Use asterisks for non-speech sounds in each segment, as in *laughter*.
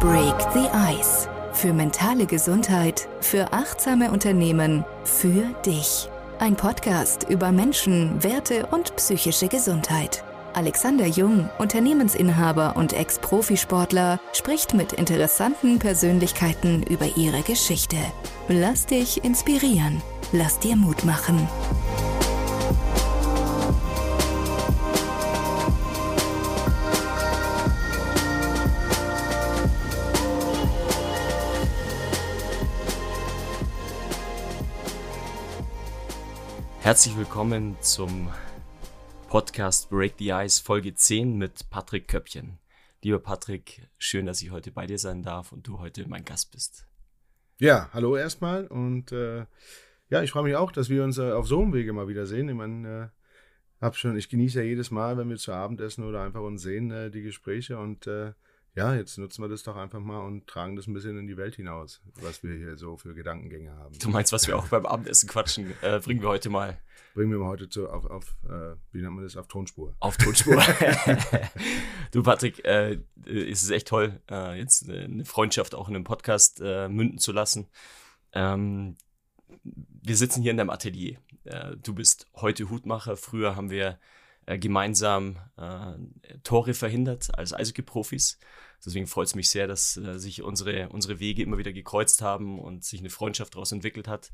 Break the Ice. Für mentale Gesundheit, für achtsame Unternehmen, für dich. Ein Podcast über Menschen, Werte und psychische Gesundheit. Alexander Jung, Unternehmensinhaber und Ex-Profisportler, spricht mit interessanten Persönlichkeiten über ihre Geschichte. Lass dich inspirieren. Lass dir Mut machen. Herzlich willkommen zum Podcast Break the Ice Folge 10 mit Patrick Köppchen. Lieber Patrick, schön, dass ich heute bei dir sein darf und du heute mein Gast bist. Ja, hallo erstmal und äh, ja, ich freue mich auch, dass wir uns äh, auf so einem Wege mal wiedersehen. Ich meine, äh, hab schon, ich genieße ja jedes Mal, wenn wir zu Abend essen oder einfach uns sehen, äh, die Gespräche und äh, ja, jetzt nutzen wir das doch einfach mal und tragen das ein bisschen in die Welt hinaus, was wir hier so für Gedankengänge haben. Du meinst, was wir auch beim Abendessen quatschen, äh, bringen wir heute mal. Bringen wir mal heute zu, auf, auf äh, wie nennt man das, auf Tonspur. Auf Tonspur. *laughs* du, Patrick, äh, ist es echt toll, äh, jetzt eine Freundschaft auch in einem Podcast äh, münden zu lassen. Ähm, wir sitzen hier in deinem Atelier. Äh, du bist heute Hutmacher. Früher haben wir äh, gemeinsam äh, Tore verhindert als Eishockey-Profis. Deswegen freut es mich sehr, dass äh, sich unsere, unsere Wege immer wieder gekreuzt haben und sich eine Freundschaft daraus entwickelt hat.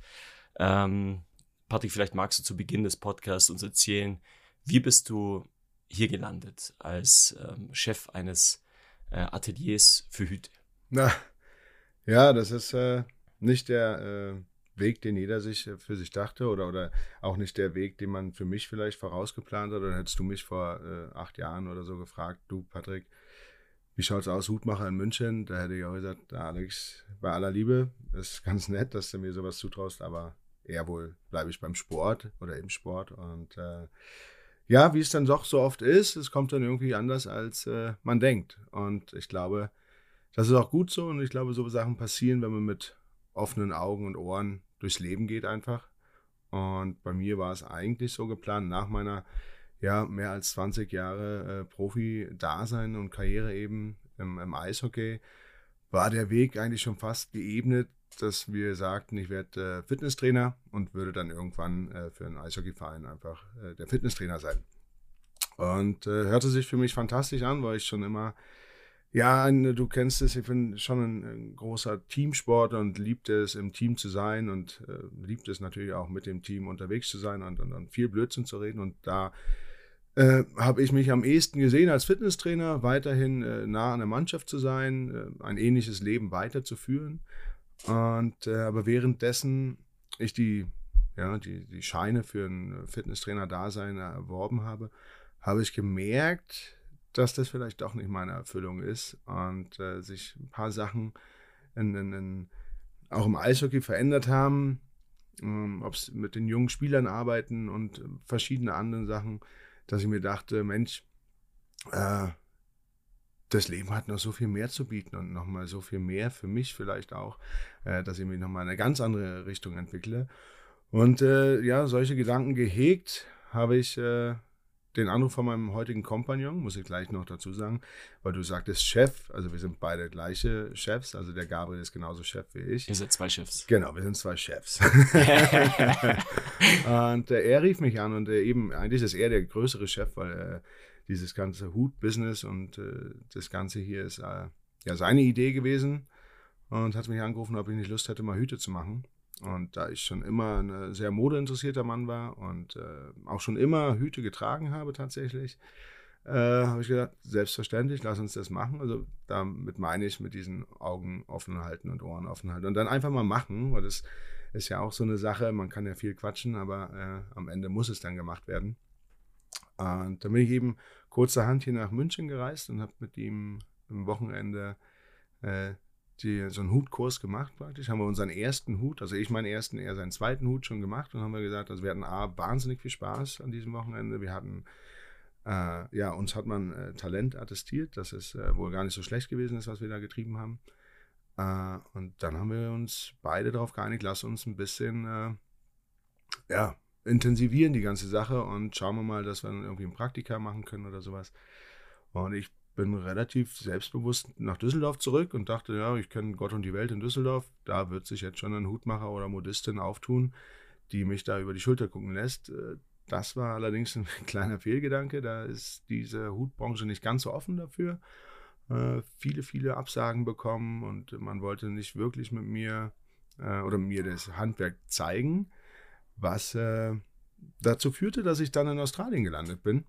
Ähm, Patrick, vielleicht magst du zu Beginn des Podcasts uns erzählen, wie bist du hier gelandet als ähm, Chef eines äh, Ateliers für Hüte? Na, ja, das ist äh, nicht der Weg, den jeder sich äh, für sich dachte oder, oder auch nicht der Weg, den man für mich vielleicht vorausgeplant hat. Oder hättest du mich vor äh, acht Jahren oder so gefragt, du Patrick, wie schaut's aus, Hutmacher in München? Da hätte ich auch gesagt, Alex, bei aller Liebe, das ist ganz nett, dass du mir sowas zutraust, aber eher wohl bleibe ich beim Sport oder im Sport. Und äh, ja, wie es dann doch so oft ist, es kommt dann irgendwie anders, als äh, man denkt. Und ich glaube, das ist auch gut so und ich glaube, so Sachen passieren, wenn man mit offenen Augen und Ohren durchs Leben geht einfach. Und bei mir war es eigentlich so geplant, nach meiner ja, mehr als 20 Jahre äh, Profi-Dasein und Karriere eben im, im, Eishockey, war der Weg eigentlich schon fast geebnet, dass wir sagten, ich werde äh, Fitnesstrainer und würde dann irgendwann äh, für einen Eishockeyverein einfach äh, der Fitnesstrainer sein. Und äh, hörte sich für mich fantastisch an, weil ich schon immer ja, du kennst es, ich bin schon ein, großer Teamsportler und liebt es, im Team zu sein und äh, liebt es natürlich auch mit dem Team unterwegs zu sein und, und, und viel Blödsinn zu reden. Und da äh, habe ich mich am ehesten gesehen als Fitnesstrainer, weiterhin äh, nah an der Mannschaft zu sein, äh, ein ähnliches Leben weiterzuführen. Und äh, aber währenddessen ich die, ja, die, die Scheine für ein Fitnesstrainer-Dasein erworben habe, habe ich gemerkt, dass das vielleicht doch nicht meine Erfüllung ist und äh, sich ein paar Sachen in, in, in, auch im Eishockey verändert haben, ähm, ob es mit den jungen Spielern arbeiten und verschiedene andere Sachen, dass ich mir dachte, Mensch, äh, das Leben hat noch so viel mehr zu bieten und nochmal so viel mehr für mich vielleicht auch, äh, dass ich mich nochmal in eine ganz andere Richtung entwickle. Und äh, ja, solche Gedanken gehegt habe ich äh, den Anruf von meinem heutigen Kompagnon, muss ich gleich noch dazu sagen, weil du sagtest Chef, also wir sind beide gleiche Chefs, also der Gabriel ist genauso Chef wie ich. Ihr seid zwei Chefs. Genau, wir sind zwei Chefs. *laughs* und äh, er rief mich an und äh, eben, eigentlich ist er der größere Chef, weil äh, dieses ganze Hut-Business und äh, das Ganze hier ist äh, ja seine Idee gewesen und hat mich angerufen, ob ich nicht Lust hätte, mal Hüte zu machen. Und da ich schon immer ein sehr modeinteressierter Mann war und äh, auch schon immer Hüte getragen habe tatsächlich, äh, habe ich gedacht, selbstverständlich, lass uns das machen. Also damit meine ich mit diesen Augen offen halten und Ohren offen halten und dann einfach mal machen, weil das ist ja auch so eine Sache, man kann ja viel quatschen, aber äh, am Ende muss es dann gemacht werden. Und dann bin ich eben kurzerhand hier nach München gereist und habe mit ihm am Wochenende äh, die, so einen Hutkurs gemacht praktisch. Haben wir unseren ersten Hut, also ich meinen ersten, er seinen zweiten Hut schon gemacht und haben wir gesagt, also wir hatten A, wahnsinnig viel Spaß an diesem Wochenende. Wir hatten, äh, ja, uns hat man äh, Talent attestiert, dass es äh, wohl gar nicht so schlecht gewesen ist, was wir da getrieben haben. Äh, und dann haben wir uns beide darauf geeinigt, lass uns ein bisschen, äh, ja, intensivieren die ganze Sache und schauen wir mal, dass wir dann irgendwie ein Praktika machen können oder sowas. Und ich bin relativ selbstbewusst nach Düsseldorf zurück und dachte, ja, ich kenne Gott und die Welt in Düsseldorf. Da wird sich jetzt schon ein Hutmacher oder Modistin auftun, die mich da über die Schulter gucken lässt. Äh, das war allerdings ein *laughs* kleiner Fehlgedanke. Da ist diese Hutbranche nicht ganz so offen dafür. Äh, viele, viele Absagen bekommen und man wollte nicht wirklich mit mir äh, oder mir das Handwerk zeigen, was dazu führte, dass ich dann in Australien gelandet bin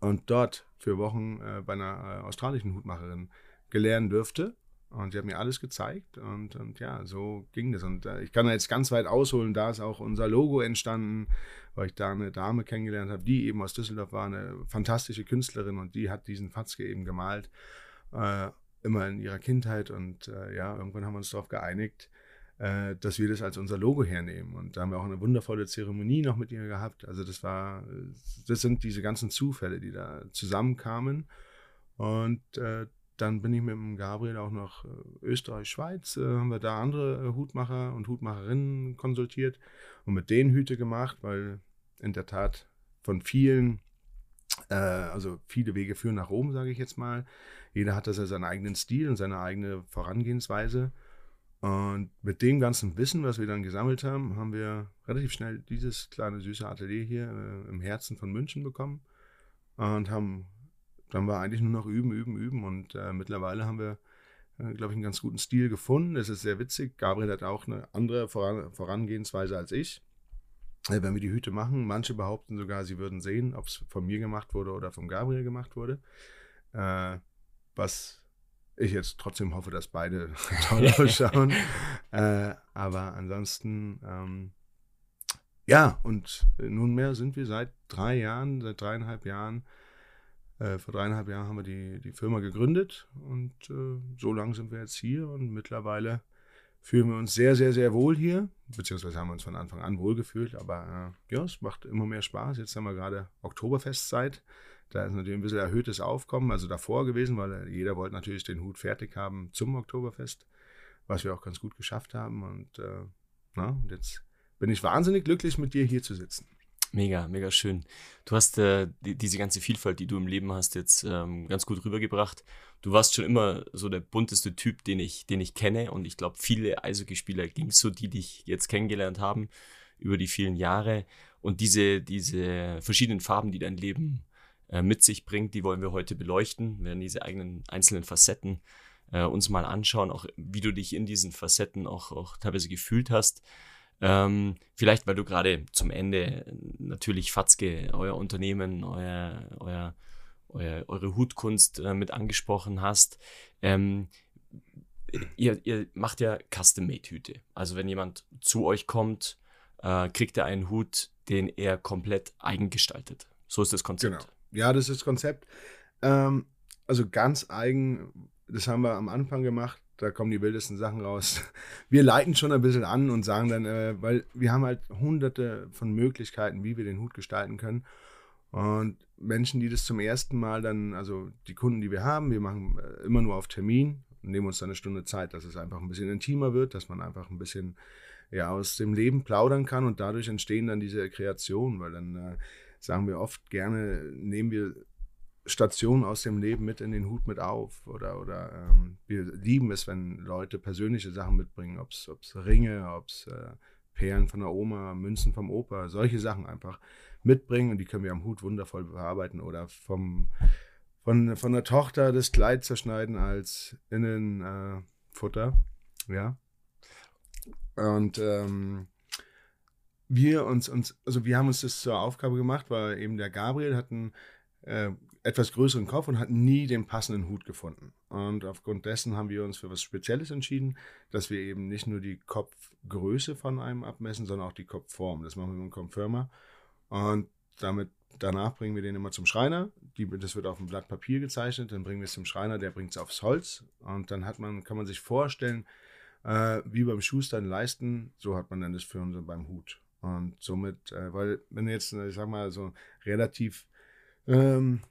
und dort für Wochen äh, bei einer äh, australischen Hutmacherin gelernt dürfte. Und sie hat mir alles gezeigt und, und ja, so ging das. Und äh, ich kann jetzt ganz weit ausholen, da ist auch unser Logo entstanden, weil ich da eine Dame kennengelernt habe, die eben aus Düsseldorf war, eine fantastische Künstlerin und die hat diesen Fatzke eben gemalt, äh, immer in ihrer Kindheit. Und äh, ja, irgendwann haben wir uns darauf geeinigt, äh, dass wir das als unser Logo hernehmen. Und da haben wir auch eine wundervolle Zeremonie noch mit ihr gehabt. Also das war, das sind diese ganzen Zufälle, die da zusammenkamen. Und äh, dann bin ich mit dem Gabriel auch nach äh, Österreich, Schweiz, äh, haben wir da andere äh, Hutmacher und Hutmacherinnen konsultiert und mit denen Hüte gemacht, weil in der Tat von vielen, äh, also viele Wege führen nach Rom, sage ich jetzt mal. Jeder hat das ja seinen eigenen Stil und seine eigene Vorangehensweise. Und mit dem ganzen Wissen, was wir dann gesammelt haben, haben wir relativ schnell dieses kleine süße Atelier hier äh, im Herzen von München bekommen und haben dann war eigentlich nur noch üben, üben, üben und äh, mittlerweile haben wir, äh, glaube ich, einen ganz guten Stil gefunden. Es ist sehr witzig. Gabriel hat auch eine andere Voran Vorangehensweise als ich. Äh, wenn wir die Hüte machen, manche behaupten sogar, sie würden sehen, ob es von mir gemacht wurde oder von Gabriel gemacht wurde. Äh, was ich jetzt trotzdem hoffe, dass beide *laughs* toll ausschauen. äh, aber ansonsten, ähm, ja, und nunmehr sind wir seit drei Jahren, seit dreieinhalb Jahren, äh, vor dreieinhalb Jahren haben wir die, die Firma gegründet und äh, so lange sind wir jetzt hier und mittlerweile fühlen wir uns sehr, sehr, sehr wohl hier, beziehungsweise haben wir uns von Anfang an wohl gefühlt, aber äh, ja, es macht immer mehr Spaß. Jetzt haben wir gerade Oktoberfestzeit. Da ist natürlich ein bisschen erhöhtes Aufkommen, also davor gewesen, weil jeder wollte natürlich den Hut fertig haben zum Oktoberfest, was wir auch ganz gut geschafft haben. Und, äh, na, und jetzt bin ich wahnsinnig glücklich, mit dir hier zu sitzen. Mega, mega schön. Du hast äh, die, diese ganze Vielfalt, die du im Leben hast, jetzt ähm, ganz gut rübergebracht. Du warst schon immer so der bunteste Typ, den ich, den ich kenne. Und ich glaube, viele Eishockeyspieler ging so, die dich jetzt kennengelernt haben über die vielen Jahre. Und diese, diese verschiedenen Farben, die dein Leben äh, mit sich bringt, die wollen wir heute beleuchten. Wir werden diese eigenen einzelnen Facetten äh, uns mal anschauen, auch wie du dich in diesen Facetten auch, auch teilweise gefühlt hast. Ähm, vielleicht, weil du gerade zum Ende natürlich Fatzke, euer Unternehmen, euer, euer, euer eure Hutkunst äh, mit angesprochen hast. Ähm, ihr, ihr macht ja Custom-Made-Hüte. Also wenn jemand zu euch kommt, äh, kriegt er einen Hut, den er komplett eigengestaltet. So ist das Konzept. Genau. Ja, das ist das Konzept. Ähm, also ganz eigen, das haben wir am Anfang gemacht da kommen die wildesten Sachen raus. *laughs* Wir leiten schon ein bisschen an und sagen dann, äh, weil wir haben halt hunderte von Möglichkeiten, wie wir den Hut gestalten können. Und Menschen, die das zum ersten Mal dann, also die Kunden, die wir haben, wir machen äh, immer nur auf Termin und nehmen uns dann eine Stunde Zeit, dass es einfach ein bisschen intimer wird, dass man einfach ein bisschen ja, aus dem Leben plaudern kann und dadurch entstehen dann diese Kreationen, weil dann äh, sagen wir oft gerne, nehmen wir Stationen aus dem Leben mit in den Hut mit auf. Oder, oder ähm, wir lieben es, wenn Leute persönliche Sachen mitbringen, ob es Ringe, ob es äh, Perlen von der Oma, Münzen vom Opa, solche Sachen einfach mitbringen und die können wir am Hut wundervoll bearbeiten. Oder vom, von, von der Tochter das Kleid zerschneiden als Innenfutter. Äh, ja. Und ähm, wir uns, uns, also wir haben uns das zur Aufgabe gemacht, weil eben der Gabriel hat einen äh, etwas größeren Kopf und hat nie den passenden Hut gefunden. Und aufgrund dessen haben wir uns für was Spezielles entschieden, dass wir eben nicht nur die Kopfgröße von einem abmessen, sondern auch die Kopfform. Das machen wir mit einem Kopffirma. Und damit danach bringen wir den immer zum Schreiner. Die, das wird auf ein Blatt Papier gezeichnet, dann bringen wir es zum Schreiner, der bringt es aufs Holz. Und dann hat man, kann man sich vorstellen, äh, wie beim Schuster Leisten, so hat man dann das für uns beim Hut. Und somit, äh, weil wenn jetzt, ich sag mal, so relativ ähm,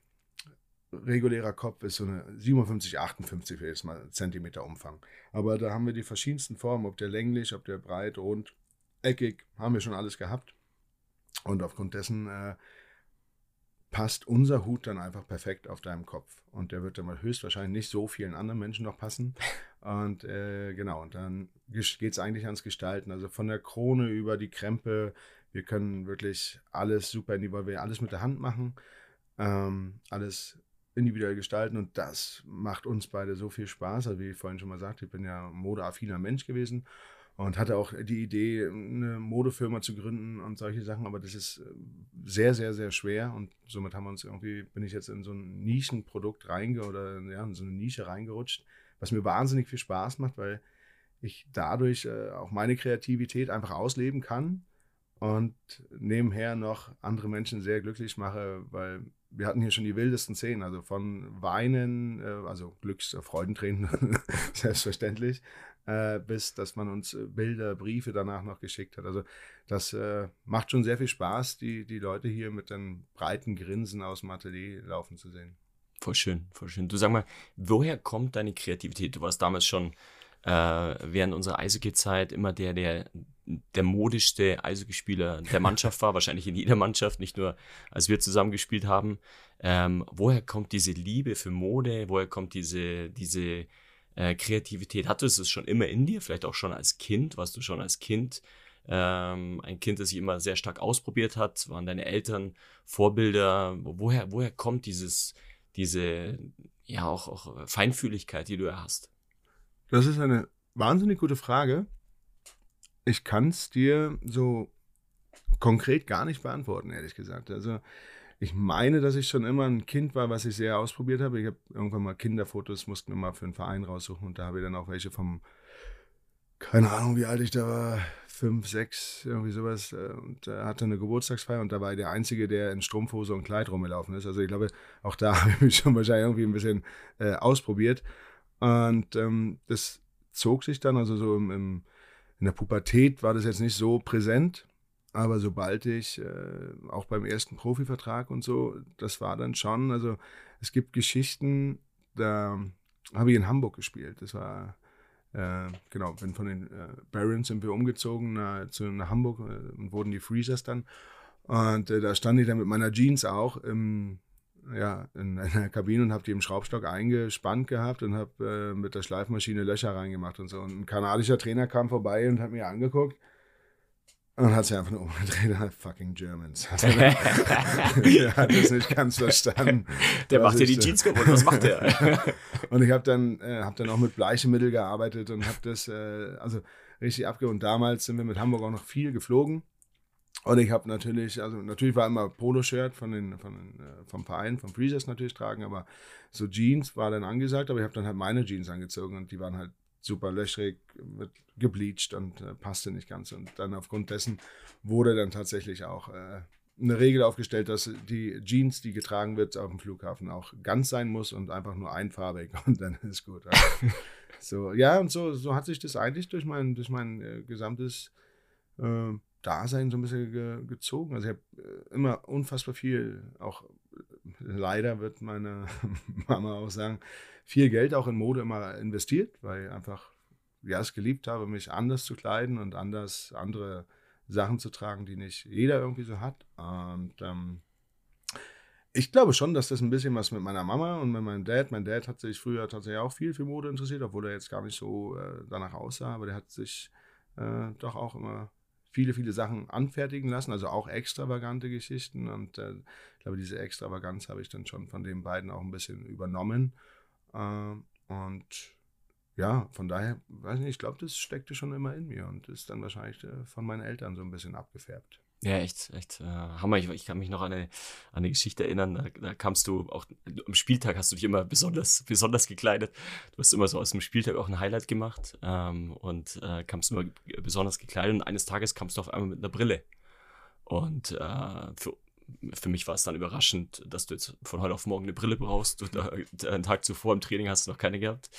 regulärer Kopf ist so eine 57, 58 für jetzt mal Zentimeter Umfang. Aber da haben wir die verschiedensten Formen, ob der länglich, ob der breit, rund, eckig, haben wir schon alles gehabt. Und aufgrund dessen äh, passt unser Hut dann einfach perfekt auf deinem Kopf. Und der wird dann höchstwahrscheinlich nicht so vielen anderen Menschen noch passen. *laughs* Und äh, genau, und dann geht es eigentlich ans Gestalten. Also von der Krone über die Krempe. Wir können wirklich alles super individuell, alles mit der Hand machen. Ähm, alles individuell gestalten und das macht uns beide so viel Spaß. Also wie ich vorhin schon mal sagte, ich bin ja modeaffiner Mensch gewesen und hatte auch die Idee, eine Modefirma zu gründen und solche Sachen, aber das ist äh, sehr, sehr, sehr schwer und somit haben wir uns irgendwie, bin ich jetzt in so ein Nischenprodukt reinge oder ja, in so eine Nische reingerutscht, was mir wahnsinnig viel Spaß macht, weil ich dadurch äh, auch meine Kreativität einfach ausleben kann und nebenher noch andere Menschen sehr glücklich mache, weil wir hatten hier schon die wildesten Szenen, also von Weinen, äh, also Glücks-, Freudentränen, *laughs* selbstverständlich, äh, bis dass man uns äh, Bilder, Briefe danach noch geschickt hat. Also das äh, macht schon sehr viel Spaß, die, die Leute hier mit den breiten Grinsen aus dem Atelier laufen zu sehen. Voll schön, voll schön. Du sag mal, woher kommt deine Kreativität? Du warst damals schon äh, während unserer Eishockey-Zeit immer der, der der modischste Eishockeyspieler der Mannschaft war, *laughs* wahrscheinlich in jeder Mannschaft, nicht nur als wir zusammen gespielt haben. Ähm, woher kommt diese Liebe für Mode? Woher kommt diese, diese äh, Kreativität? Hattest du es schon immer in dir? Vielleicht auch schon als Kind? Warst du schon als Kind ähm, ein Kind, das sich immer sehr stark ausprobiert hat? Waren deine Eltern Vorbilder? Woher, woher kommt dieses, diese, ja, auch, auch Feinfühligkeit, die du ja hast? Das ist eine wahnsinnig gute Frage. Ich kann es dir so konkret gar nicht beantworten, ehrlich gesagt. Also ich meine, dass ich schon immer ein Kind war, was ich sehr ausprobiert habe. Ich habe irgendwann mal Kinderfotos, mussten wir mal für einen Verein raussuchen und da habe ich dann auch welche vom, keine Ahnung, wie alt ich da war, fünf, sechs, irgendwie sowas. Äh, und hatte eine Geburtstagsfeier und da war ich der Einzige, der in Strumpfhose und Kleid rumgelaufen ist. Also ich glaube, auch da *laughs* habe ich mich schon wahrscheinlich irgendwie ein bisschen äh, ausprobiert. Und ähm, das zog sich dann, also so im, im in der Pubertät war das jetzt nicht so präsent, aber sobald ich, äh, auch beim ersten Profivertrag und so, das war dann schon, also es gibt Geschichten, da habe ich in Hamburg gespielt. Das war, äh, genau, bin von den äh, Barons sind wir umgezogen nach, zu, nach Hamburg äh, und wurden die Freezers dann. Und äh, da stand ich dann mit meiner Jeans auch im, ja, in *laughs* einer Kabine und habe die im Schraubstock eingespannt gehabt und habe äh, mit der Schleifmaschine Löcher reingemacht und so. Und ein kanadischer Trainer kam vorbei und hat mir angeguckt und hat sich einfach nur umgedreht *laughs* fucking Germans. *laughs* er hat das nicht ganz verstanden. Der macht dir die Jeans kaputt, was macht der? *laughs* und ich habe dann, äh, hab dann auch mit Bleichemittel gearbeitet und habe das äh, also richtig abgehoben. Und damals sind wir mit Hamburg auch noch viel geflogen. Und ich habe natürlich, also natürlich war immer Poloshirt von den, von den, äh, vom Verein, vom Freezers natürlich tragen, aber so Jeans war dann angesagt, aber ich habe dann halt meine Jeans angezogen und die waren halt super löchrig, mit gebleached und äh, passte nicht ganz. Und dann aufgrund dessen wurde dann tatsächlich auch äh, eine Regel aufgestellt, dass die Jeans, die getragen wird auf dem Flughafen, auch ganz sein muss und einfach nur einfarbig *laughs* und dann ist gut. Also, *laughs* so, ja, und so, so hat sich das eigentlich durch mein, durch mein äh, gesamtes äh, Dasein so ein bisschen ge gezogen. Also ich habe äh, immer unfassbar viel, auch leider wird meine *laughs* Mama auch sagen, viel Geld auch in Mode immer investiert, weil ich einfach ja es geliebt habe, mich anders zu kleiden und anders andere Sachen zu tragen, die nicht jeder irgendwie so hat. Und ähm, ich glaube schon, dass das ein bisschen was mit meiner Mama und mit meinem Dad. Mein Dad hat sich früher tatsächlich auch viel für Mode interessiert, obwohl er jetzt gar nicht so äh, danach aussah, aber der hat sich äh, doch auch immer viele, viele Sachen anfertigen lassen, also auch extravagante Geschichten. Und äh, glaube, diese Extravaganz habe ich dann schon von den beiden auch ein bisschen übernommen. Äh, und ja, von daher, weiß nicht, ich glaube, das steckte schon immer in mir und ist dann wahrscheinlich äh, von meinen Eltern so ein bisschen abgefärbt. Ja, echt, echt äh, Hammer. Ich, ich, kann mich noch an eine, an eine Geschichte erinnern. Da, da, kamst du auch am Spieltag hast du dich immer besonders, besonders gekleidet. Du hast immer so aus dem Spieltag auch ein Highlight gemacht ähm, und äh, kamst immer besonders gekleidet. Und eines Tages kamst du auf einmal mit einer Brille. Und äh, für, für mich war es dann überraschend, dass du jetzt von heute auf morgen eine Brille brauchst. Du, einen Tag zuvor im Training hast du noch keine gehabt.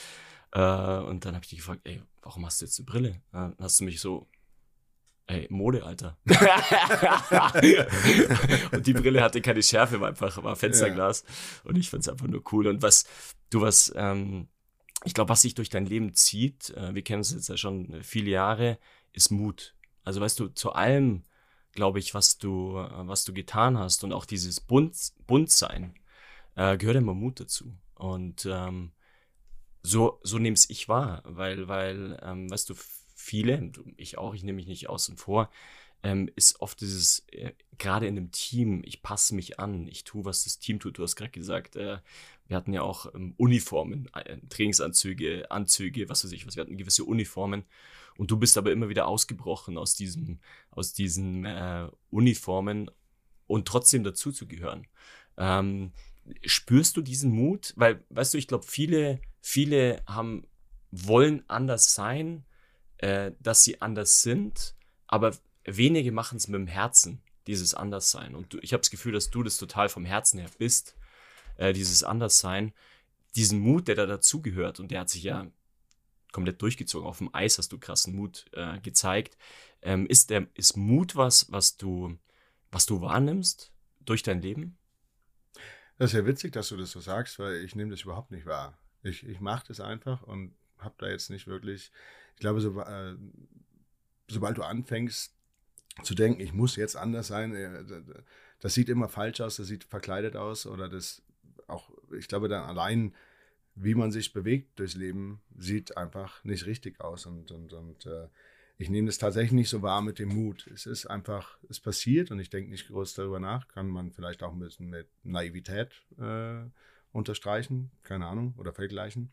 Äh, und dann habe ich dich gefragt, ey, warum hast du jetzt eine Brille? Dann hast du mich so Ey, Mode, Alter. *laughs* und die Brille hatte keine Schärfe, war einfach war Fensterglas. Ja. Und ich fand es einfach nur cool. Und was, du was, ähm, ich glaube, was sich durch dein Leben zieht, äh, wir kennen uns jetzt ja schon viele Jahre, ist Mut. Also weißt du, zu allem, glaube ich, was du, äh, was du getan hast und auch dieses Bunt, Buntsein, äh, gehört immer Mut dazu. Und ähm, so, so nehme es ich wahr, weil, weil, ähm, weißt du, viele, ich auch, ich nehme mich nicht außen vor, ähm, ist oft dieses, äh, gerade in einem Team, ich passe mich an, ich tue, was das Team tut. Du hast gerade gesagt, äh, wir hatten ja auch ähm, Uniformen, äh, Trainingsanzüge, Anzüge, was weiß ich was, wir hatten gewisse Uniformen. Und du bist aber immer wieder ausgebrochen aus diesem, aus diesen äh, Uniformen und trotzdem dazu zu gehören. Ähm, spürst du diesen Mut? Weil, weißt du, ich glaube, viele, viele haben, wollen anders sein, äh, dass sie anders sind, aber wenige machen es mit dem Herzen, dieses Anderssein. Und du, ich habe das Gefühl, dass du das total vom Herzen her bist, äh, dieses Anderssein, diesen Mut, der da dazugehört. Und der hat sich ja komplett durchgezogen. Auf dem Eis hast du krassen Mut äh, gezeigt. Ähm, ist, der, ist Mut was, was du, was du wahrnimmst durch dein Leben? Das ist ja witzig, dass du das so sagst, weil ich nehme das überhaupt nicht wahr. Ich, ich mache das einfach und habe da jetzt nicht wirklich, ich glaube, so, äh, sobald du anfängst, zu denken, ich muss jetzt anders sein, äh, das sieht immer falsch aus, das sieht verkleidet aus oder das auch, ich glaube dann allein, wie man sich bewegt durchs Leben, sieht einfach nicht richtig aus und, und, und äh, ich nehme das tatsächlich nicht so wahr mit dem Mut. Es ist einfach, es passiert und ich denke nicht groß darüber nach. Kann man vielleicht auch ein bisschen mit Naivität äh, unterstreichen, keine Ahnung, oder vergleichen.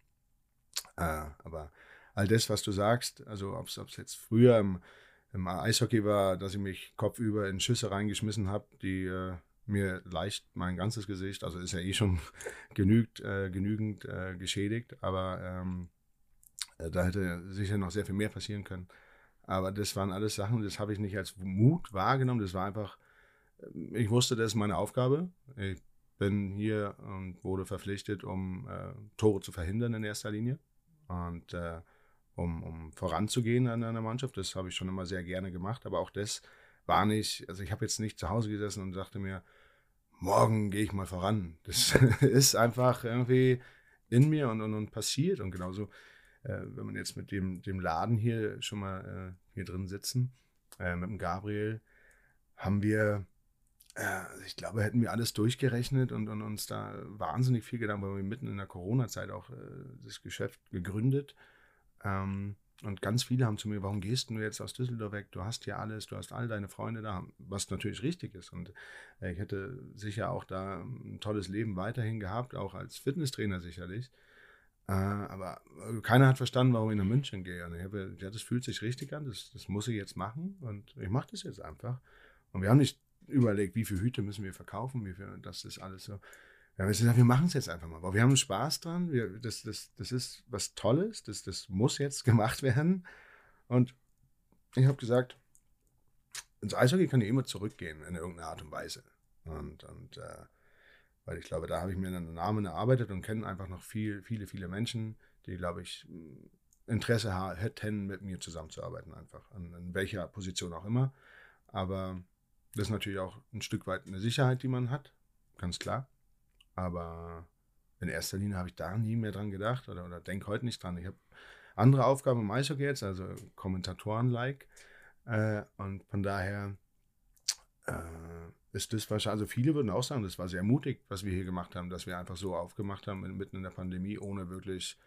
Äh, aber all das, was du sagst, also ob es jetzt früher im, im Eishockey war, dass ich mich kopfüber in Schüsse reingeschmissen habe, die äh, mir leicht mein ganzes Gesicht, also ist ja eh schon *laughs* genügt, äh, genügend äh, geschädigt, aber ähm, äh, da hätte sicher noch sehr viel mehr passieren können. Aber das waren alles Sachen, das habe ich nicht als Mut wahrgenommen, das war einfach, äh, ich wusste, das ist meine Aufgabe. Ich bin hier und wurde verpflichtet, um äh, Tore zu verhindern in erster Linie. Und um, um voranzugehen an einer Mannschaft. Das habe ich schon immer sehr gerne gemacht, aber auch das war nicht, also ich habe jetzt nicht zu Hause gesessen und dachte mir, morgen gehe ich mal voran. *laughs* Das ist einfach irgendwie in mir und, und, und passiert. Und genauso, äh, wenn man jetzt mit dem, dem Laden hier schon mal äh, hier drin sitzen, äh, mit dem Gabriel, haben wir, äh, ich glaube, hätten wir alles durchgerechnet und, und, uns da wahnsinnig viel Gedanken, weil wir mitten in der Corona-Zeit auch äh, das Geschäft gegründet ähm, und ganz viele haben zu mir, warum gehst du jetzt aus Düsseldorf weg? Du hast hier alles, du hast all deine Freunde da, was natürlich richtig ist. Und äh, ich hätte sicher auch da ein tolles Leben weiterhin gehabt, auch als Fitnesstrainer sicherlich. Äh, aber keiner hat verstanden, warum ich nach München gehe. Und ich habe, ja, das fühlt sich richtig an, das, das muss ich jetzt machen und ich mache das jetzt einfach. Und wir haben nicht überlegt, wie viele Hüte müssen wir verkaufen, wie viel, das ist alles so. Wir haben gesagt, wir machen es jetzt einfach mal. Wir haben Spaß dran. Wir, das, das, das ist was Tolles. Das, das muss jetzt *laughs* gemacht werden. Und ich habe gesagt, ins Eishockey kann ich immer zurückgehen in irgendeiner Art und Weise. Und, und äh, weil ich glaube, da habe ich mir einen Namen erarbeitet und kenne einfach noch viel, viele, viele Menschen, die, glaube ich, Interesse hätten, mit mir zusammenzuarbeiten, einfach. An, in welcher Position auch immer. Aber das ist natürlich auch ein Stück weit eine Sicherheit, die man hat, ganz klar. Aber in erster Linie habe ich da nie mehr dran gedacht oder, oder denke heute nicht dran. Ich habe andere Aufgaben im Eishockey jetzt, also Kommentatoren-like. Äh, und von daher äh, ist das wahrscheinlich, also viele würden auch sagen, das war sehr mutig, was wir hier gemacht haben, dass wir einfach so aufgemacht haben, mitten in der Pandemie, ohne wirklich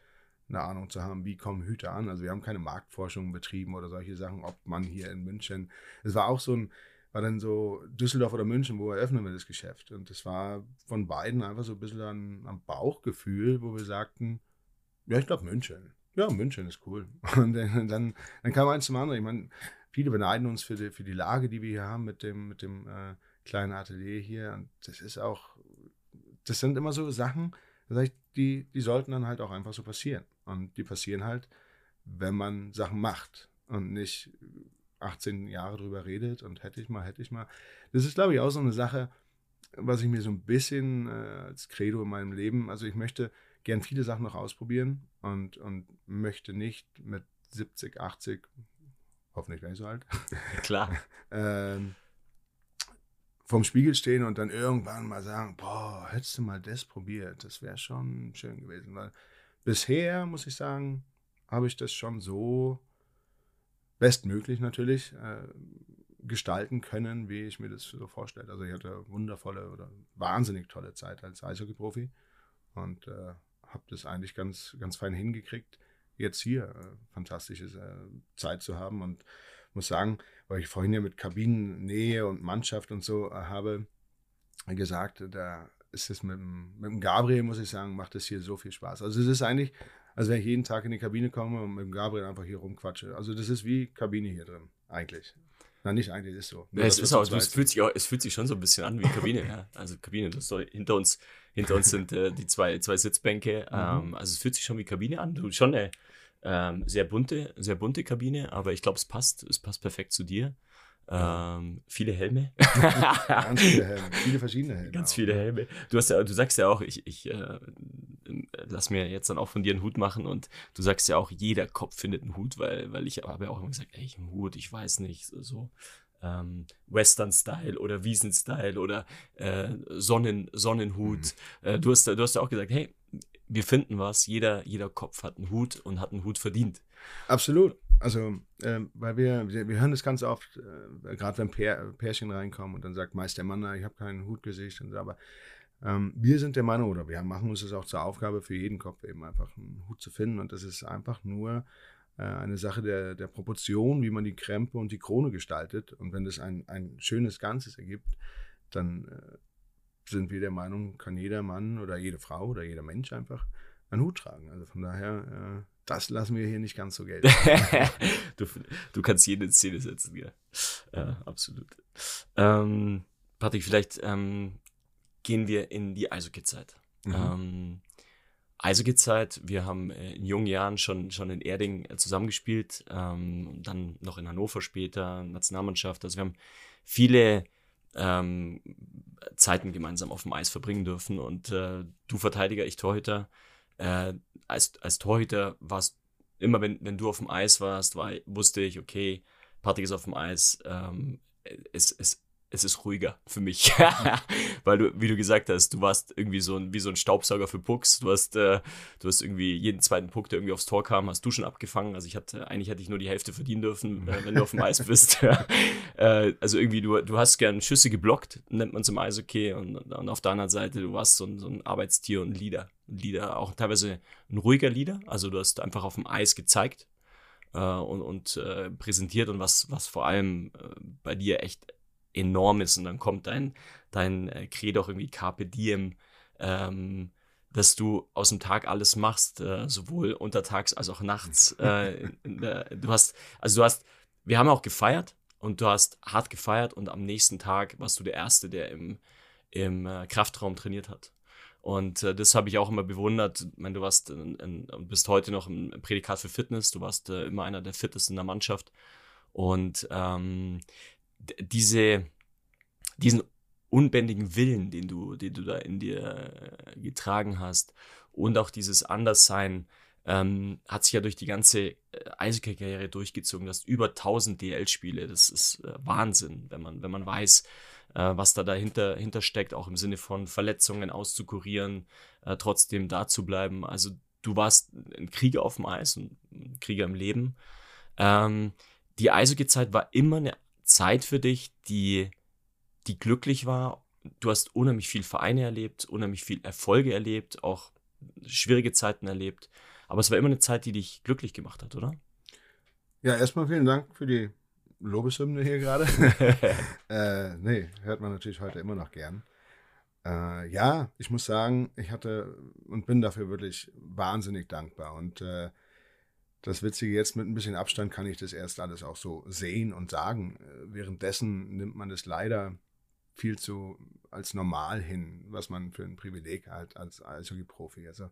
eine Ahnung zu haben, wie kommen Hüte an. Also wir haben keine Marktforschung betrieben oder solche Sachen, ob man hier in München. Es war auch so ein, war dann so Düsseldorf oder München, wo eröffnen wir das Geschäft? Und das war von beiden einfach so ein bisschen an, am Bauchgefühl, wo wir sagten, ja, ich glaube München. Ja, München ist cool. *laughs* Und dann, dann, dann kam eins zum anderen. Ich meine, viele beneiden uns für die, für die Lage, die wir hier haben mit dem, mit dem äh, kleinen Atelier hier. Und das ist auch, das sind immer so Sachen, die, die sollten dann halt auch einfach so passieren. Und die passieren halt, wenn man Sachen macht und nicht 18 Jahre drüber redet und hätte ich mal, hätte ich mal. Das ist, glaube ich, auch so eine Sache, was ich mir so ein bisschen äh, als Credo in meinem Leben, also ich möchte gern viele Sachen noch ausprobieren und, und möchte nicht mit 70, 80, hoffentlich wäre ich so alt. *laughs* Klar. ähm, vom Spiegel stehen und dann irgendwann mal sagen, boah, hättest du mal das probiert, das wäre schon schön gewesen. Weil bisher, muss ich sagen, habe ich das schon so bestmöglich natürlich äh, gestalten können, wie ich mir das so vorstelle. Also ich hatte wundervolle oder wahnsinnig tolle Zeit als Eishockey-Profi und äh, habe das eigentlich ganz, ganz fein hingekriegt, jetzt hier äh, fantastische äh, Zeit zu haben und muss sagen, weil ich vorhin ja mit Kabinennähe und Mannschaft und so äh, habe gesagt, da ist es mit, mit dem Gabriel, muss ich sagen, macht es hier so viel Spaß. Also es ist eigentlich, als wenn ich jeden Tag in die Kabine komme und mit Gabriel einfach hier rumquatsche. Also das ist wie Kabine hier drin, eigentlich. Nein, nicht eigentlich, ist so. Ja, es, ist auch, es, fühlt sich auch, es fühlt sich schon so ein bisschen an wie Kabine. ja. Also Kabine, das so, hinter uns, hinter uns sind äh, die zwei, zwei Sitzbänke. Mhm. Ähm, also es fühlt sich schon wie Kabine an. Du schon eine ähm, sehr bunte, sehr bunte Kabine, aber ich glaube, es passt, es passt perfekt zu dir. Ähm, viele Helme. *laughs* Ganz viele Helme, viele verschiedene Helme. Ganz auch. viele Helme. Du, hast ja, du sagst ja auch, ich, ich äh, lass mir jetzt dann auch von dir einen Hut machen und du sagst ja auch, jeder Kopf findet einen Hut, weil, weil ich habe ja auch immer gesagt, ey, ein Hut, ich weiß nicht, so ähm, Western-Style oder Wiesen-Style oder äh, Sonnen, Sonnenhut. Mhm. Äh, du, hast, du hast ja auch gesagt, hey, wir finden was, jeder, jeder Kopf hat einen Hut und hat einen Hut verdient. Absolut. Also, äh, weil wir, wir, wir hören das ganz oft, äh, gerade wenn Pär, Pärchen reinkommen und dann sagt meist der Mann, ich habe keinen Hutgesicht und so, aber ähm, wir sind der Meinung oder wir machen uns das auch zur Aufgabe für jeden Kopf eben einfach einen Hut zu finden und das ist einfach nur äh, eine Sache der, der Proportion, wie man die Krempe und die Krone gestaltet und wenn das ein, ein schönes Ganzes ergibt, dann äh, sind wir der Meinung, kann jeder Mann oder jede Frau oder jeder Mensch einfach einen Hut tragen. Also von daher, äh, das lassen wir hier nicht ganz so gelten. *laughs* du, du kannst jede Szene setzen, ja. Äh, absolut. Ähm, Patrick, vielleicht ähm, gehen wir in die Eishockey-Zeit. Mhm. Ähm, Eishockey-Zeit, wir haben äh, in jungen Jahren schon, schon in Erding äh, zusammengespielt, ähm, dann noch in Hannover später, Nationalmannschaft. Also wir haben viele ähm, Zeiten gemeinsam auf dem Eis verbringen dürfen. Und äh, du Verteidiger, ich Torhüter. Äh, als, als Torhüter warst immer, wenn, wenn du auf dem Eis warst, war, wusste ich, okay, Patrick ist auf dem Eis. Ähm, es, es, es ist ruhiger für mich. *laughs* Weil du, wie du gesagt hast, du warst irgendwie so ein, wie so ein Staubsauger für Pucks. Du hast, äh, du hast irgendwie jeden zweiten Puck, der irgendwie aufs Tor kam, hast du schon abgefangen. Also ich hatte, eigentlich hätte ich nur die Hälfte verdienen dürfen, äh, wenn du auf dem Eis bist. *laughs* äh, also irgendwie, du, du hast gern Schüsse geblockt, nennt man zum Eishockey. Und, und auf der anderen Seite, du warst so ein, so ein Arbeitstier und Leader. Leader, auch teilweise ein ruhiger Leader. Also du hast einfach auf dem Eis gezeigt, äh, und, und äh, präsentiert und was, was vor allem äh, bei dir echt enorm ist und dann kommt dein, dein äh, Credo auch irgendwie Carpe Diem, ähm, dass du aus dem Tag alles machst, äh, sowohl untertags als auch nachts. *laughs* Äh, du hast, also du hast, wir haben auch gefeiert und du hast hart gefeiert und am nächsten Tag warst du der Erste, der im, im äh, Kraftraum trainiert hat. Und äh, das habe ich auch immer bewundert. Ich meine, du warst und bist heute noch ein Prädikat für Fitness. Du warst äh, immer einer der Fittesten in der Mannschaft. Und ähm, diese, diesen unbändigen Willen, den du, den du da in dir äh, getragen hast und auch dieses Anderssein, ähm, hat sich ja durch die ganze äh, Eishockey-Karriere durchgezogen. Du hast über 1000 DL-Spiele. Das ist äh, Wahnsinn, wenn man, wenn man weiß, äh, was da dahinter hinter steckt, auch im Sinne von Verletzungen auszukurieren, äh, trotzdem da zu bleiben. Also du warst ein Krieger auf dem Eis und ein Krieger im Leben. Ähm, die Eishockey-Zeit war immer eine Zeit für dich, die, die glücklich war. Du hast unheimlich viel Vereine erlebt, unheimlich viel Erfolge erlebt, auch schwierige Zeiten erlebt. Aber es war immer eine Zeit, die dich glücklich gemacht hat, oder? Ja, erstmal vielen Dank für die Lobeshymne hier gerade. *laughs* äh, nee, hört man natürlich heute immer noch gern. Äh, ja, ich muss sagen, ich hatte und bin dafür wirklich wahnsinnig dankbar. Und äh, das Witzige jetzt mit ein bisschen Abstand kann ich das erst alles auch so sehen und sagen. Äh, währenddessen nimmt man das leider viel zu als normal hin, was man für ein Privileg hat als Eishockey-Profi. Also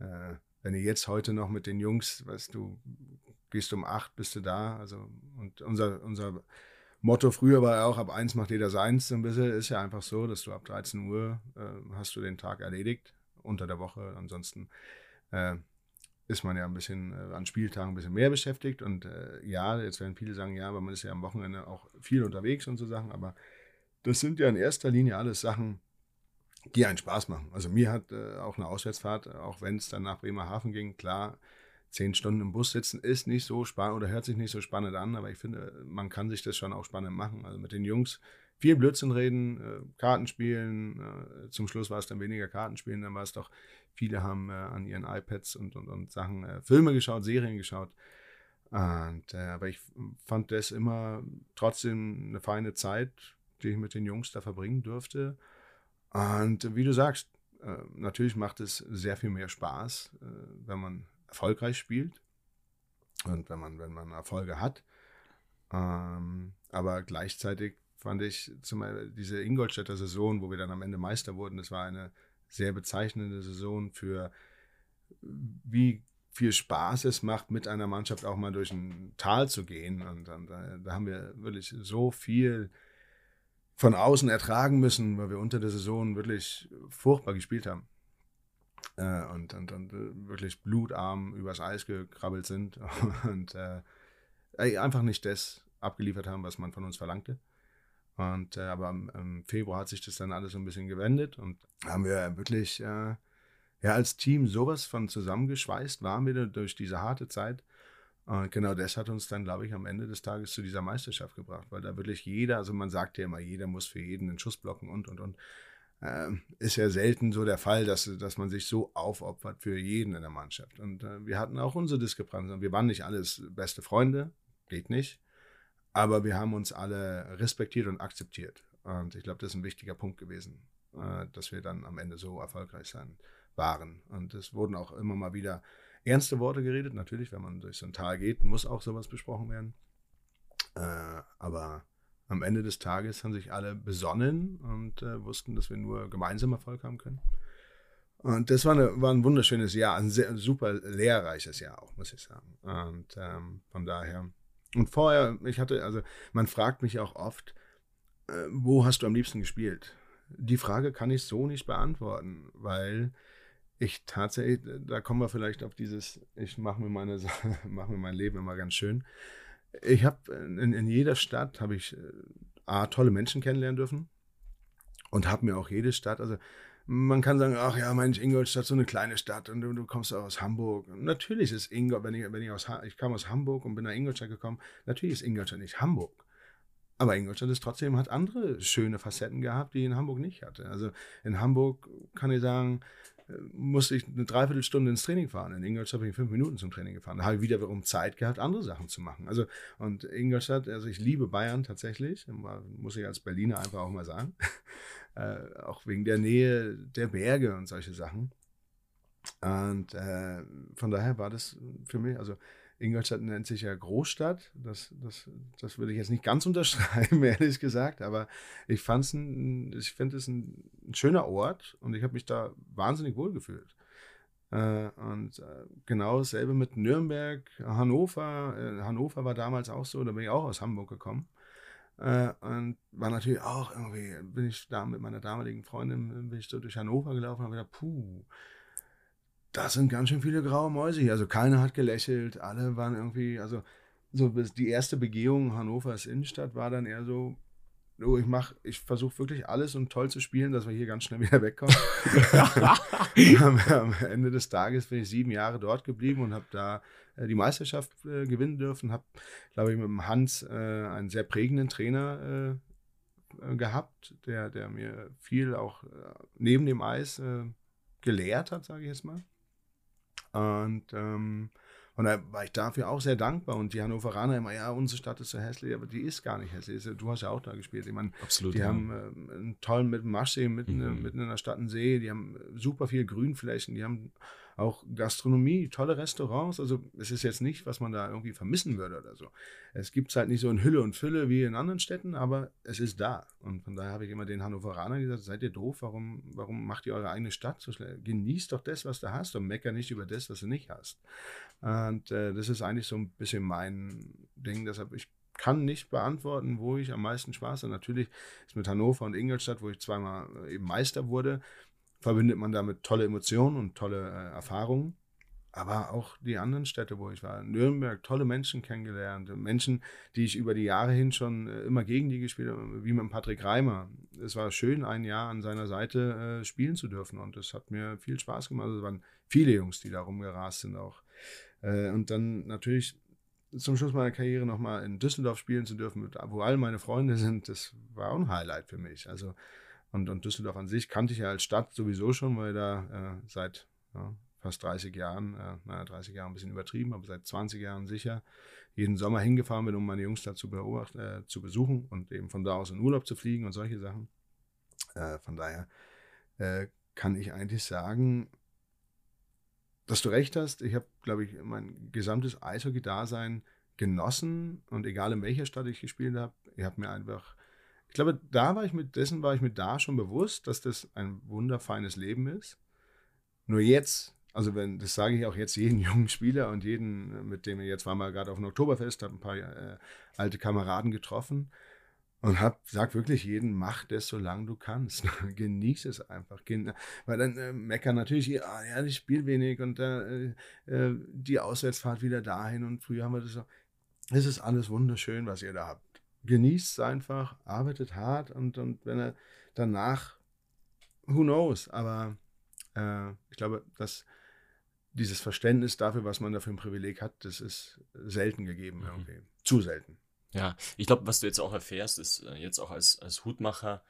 äh, wenn ihr jetzt heute noch mit den Jungs, weißt du, gehst um acht, bist du da. Also und unser, unser Motto früher war ja auch, ab eins macht jeder seins. Ein bisschen ist ja einfach so, dass du ab 13 Uhr äh, hast du den Tag erledigt unter der Woche. Ansonsten äh, ist man ja ein bisschen äh, an Spieltagen ein bisschen mehr beschäftigt. Und äh, ja, jetzt werden viele sagen, ja, aber man ist ja am Wochenende auch viel unterwegs und so Sachen. Aber das sind ja in erster Linie alles Sachen, die einen Spaß machen. Also mir hat äh, auch eine Auswärtsfahrt, auch wenn es dann nach Bremerhaven ging, klar, zehn Stunden im Bus sitzen ist nicht so spannend oder hört sich nicht so spannend an, aber ich finde, man kann sich das schon auch spannend machen. Also mit den Jungs viel Blödsinn reden, äh, Karten spielen. Äh, zum Schluss war es dann weniger Kartenspielen, dann war es doch, viele haben äh, an ihren iPads und, und, und Sachen äh, Filme geschaut, Serien geschaut. Und, äh, aber ich fand das immer trotzdem eine feine Zeit, die ich mit den Jungs da verbringen durfte. Und wie du sagst, äh, natürlich macht es sehr viel mehr Spaß, wenn man erfolgreich spielt und wenn man, wenn man Erfolge hat. Ähm, aber gleichzeitig fand ich zum Beispiel diese Ingolstädter Saison, wo wir dann am Ende Meister wurden, das war eine sehr bezeichnende Saison für wie viel Spaß es macht, mit einer Mannschaft auch mal durch ein Tal zu gehen. Und, und da, haben wir wirklich so viel von außen ertragen müssen, weil wir unter der Saison wirklich furchtbar gespielt haben. Äh, und, und, und äh, wirklich blutarm übers Eis gekrabbelt sind *laughs* und äh, einfach nicht das abgeliefert haben, was man von uns verlangte. Und äh, aber im, Februar hat sich das dann alles so ein bisschen gewendet und haben wir wirklich äh, ja als Team sowas von zusammengeschweißt waren wir durch diese harte Zeit. Und genau das hat uns dann, glaube ich, am Ende des Tages zu dieser Meisterschaft gebracht, weil da wirklich jeder, also man sagt ja immer, jeder muss für jeden einen Schuss blocken und und und. Äh, ist ja selten so der Fall, dass, dass man sich so aufopfert für jeden in der Mannschaft. Und äh, wir hatten auch unsere Diskrepanzen. Wir waren nicht alles beste Freunde, geht nicht. Aber wir haben uns alle respektiert und akzeptiert. Und ich glaube, das ist ein wichtiger Punkt gewesen, äh, dass wir dann am Ende so erfolgreich sein waren. Und es wurden auch immer mal wieder ernste Worte geredet. Natürlich, wenn man durch so ein Tal geht, muss auch sowas besprochen werden. Äh, aber am Ende des Tages haben sich alle besonnen und äh, wussten, dass wir nur gemeinsam Erfolg haben können. Und das war, eine, war ein wunderschönes Jahr, ein sehr, super lehrreiches Jahr auch, muss ich sagen. Und ähm, von daher und vorher, ich hatte, also man fragt mich auch oft, äh, wo hast du am liebsten gespielt? Die Frage kann ich so nicht beantworten, weil ich tatsächlich, da kommen wir vielleicht auf dieses, ich mache mir meine *laughs* mache mir mein Leben immer ganz schön. Ich habe in, in, jeder Stadt habe ich äh, A, tolle Menschen kennenlernen dürfen und habe mir auch jede Stadt, also man kann sagen, ach ja, Mensch, Ingolstadt so eine kleine Stadt und du, du kommst aus Hamburg. Natürlich ist Ingolstadt, wenn ich, wenn ich aus, ich kam aus Hamburg und bin nach Ingolstadt gekommen, natürlich ist Ingolstadt nicht Hamburg. Aber Ingolstadt ist trotzdem, hat andere schöne Facetten gehabt, die in Hamburg nicht hatte. Also in Hamburg kann ich sagen, musste ich eine Dreiviertelstunde ins Training fahren. In Ingolstadt bin ich fünf Minuten zum Training gefahren. Da habe ich wiederum Zeit gehabt, andere Sachen zu machen. Also, und Ingolstadt, also ich liebe Bayern tatsächlich, muss ich als Berliner einfach auch mal sagen. Äh, auch wegen der Nähe der Berge und solche Sachen. Und äh, von daher war das für mich, also Ingolstadt nennt sich ja Großstadt. Das, das, das würde ich jetzt nicht ganz *laughs* unterschreiben, ehrlich gesagt. Aber ich fand es ich finde es ein, ein, schöner Ort und ich habe mich da wahnsinnig wohl gefühlt. Äh, und äh, genau dasselbe mit Nürnberg, Hannover. Äh, Hannover war damals auch so, da bin ich auch aus Hamburg gekommen. Äh, und war natürlich auch irgendwie, bin ich da mit meiner damaligen Freundin, bin ich so durch Hannover gelaufen und habe gedacht, puh, das sind ganz schön viele graue Mäuse hier. Also keiner hat gelächelt, alle waren irgendwie, also so die erste Begehung Hannovers Innenstadt war dann eher so, oh, ich mach, ich versuche wirklich alles, um toll zu spielen, dass wir hier ganz schnell *laughs* wieder wegkommen. *laughs* am, am, Ende des Tages bin ich sieben Jahre dort geblieben und habe da äh, die Meisterschaft äh, gewinnen dürfen. Habe, glaube ich, mit dem Hans äh, einen sehr prägenden Trainer äh, äh, gehabt, der, der mir viel auch äh, neben dem Eis gelehrt hat, sage ich jetzt mal. Und, ähm, und da war ich dafür auch sehr dankbar. Und die Hannoveraner immer, ja, unsere Stadt ist so hässlich, aber die ist gar nicht hässlich. Du hast ja auch da gespielt. Ich meine, Absolut, die ja. haben äh, einen tollen mit Maschsee, mitten, mhm. mitten in der Stadt einen See, die haben super viel Grünflächen, die haben auch Gastronomie, tolle Restaurants. Also es ist jetzt nicht, was man da irgendwie vermissen würde oder so. Es gibt es halt nicht so in Hülle und Fülle wie in anderen Städten, aber es ist da. Und von daher habe ich immer den Hannoveranern gesagt, seid ihr doof, warum, warum macht ihr eure eigene Stadt so schlecht? Genießt doch das, was du hast und mecker nicht über das, was du nicht hast. Und äh, das ist eigentlich so ein bisschen mein Ding. Deshalb, ich kann nicht beantworten, wo ich am meisten Spaß habe. Natürlich ist mit Hannover und Ingolstadt, wo ich zweimal äh, eben Meister wurde, verbindet man damit tolle Emotionen und tolle äh, Erfahrungen. Aber auch die anderen Städte, wo ich war, Nürnberg, tolle Menschen kennengelernt, Menschen, die ich über die Jahre hin schon äh, immer gegen die gespielt habe, wie mit Patrick Reimer. Es war schön, ein Jahr an seiner Seite äh, spielen zu dürfen und das hat mir viel Spaß gemacht. Also es waren viele Jungs, die da rumgerast sind, auch Äh, und dann natürlich zum Schluss meiner Karriere nochmal in Düsseldorf spielen zu dürfen, wo all meine Freunde sind, das war auch ein Highlight für mich. Also, und, und Düsseldorf an sich kannte ich ja als Stadt sowieso schon, weil da äh, seit ja, fast 30 Jahren, äh, naja, 30 Jahre ein bisschen übertrieben, aber seit 20 Jahren sicher, jeden Sommer hingefahren bin, um meine Jungs da zu, äh, zu besuchen und eben von da aus in Urlaub zu fliegen und solche Sachen. Äh, von daher äh, kann ich eigentlich sagen, dass du recht hast. Ich habe, glaube ich, mein gesamtes Eishockey-Dasein genossen und egal in welcher Stadt ich gespielt habe, ich habe mir einfach, ich glaube, da war ich mit dessen war ich mir da schon bewusst, dass das ein wunderfeines Leben ist. Nur jetzt, also wenn, das sage ich auch jetzt jeden *laughs* jungen Spieler und jeden, mit dem ich jetzt war mal gerade auf dem Oktoberfest, habe ein paar äh, alte Kameraden getroffen und hab, sag wirklich jeden, mach das, solange du kannst. *laughs* Genieß es einfach. Weil dann äh, meckern natürlich, ja, ja, ich spiele wenig und äh, äh, die Auswärtsfahrt wieder dahin und früher haben wir das so. Es ist alles wunderschön, was ihr da habt. Genießt es einfach, arbeitet hart und, und wenn er danach, who knows, aber äh, ich glaube, dass dieses Verständnis dafür, was man da für ein Privileg hat, das ist selten gegeben mhm. irgendwie. Zu selten. Ja, ich glaube, was du jetzt auch erfährst, ist äh, jetzt auch als, als Hutmacher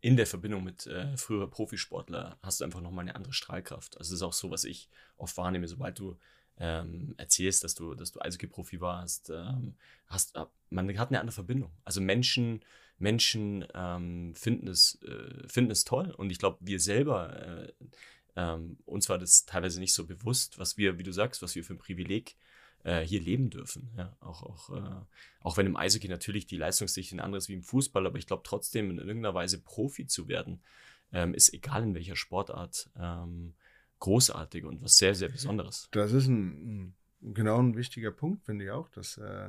in der Verbindung mit äh, früherer Profisportler hast du einfach nochmal eine andere Strahlkraft. Also das ist auch so, was ich oft wahrnehme, sobald du ähm, erzählst, dass du, dass du Eishockey-Profi warst, ähm, hast, man hat eine andere Verbindung. Also Menschen, Menschen ähm, finden, es, äh, finden es toll und ich glaube, wir selber, äh, ähm, uns war das teilweise nicht so bewusst, was wir, wie du sagst, was wir für ein Privileg äh, hier leben dürfen. Ja, auch, auch, äh, auch wenn im Eishockey natürlich die Leistungsdichte ein anderes wie im Fußball, aber ich glaube trotzdem in irgendeiner Weise Profi zu werden, ähm, ist egal in welcher Sportart ähm, großartig und was sehr, sehr Besonderes. Das ist ein, genau ein wichtiger Punkt, finde ich auch, dass äh,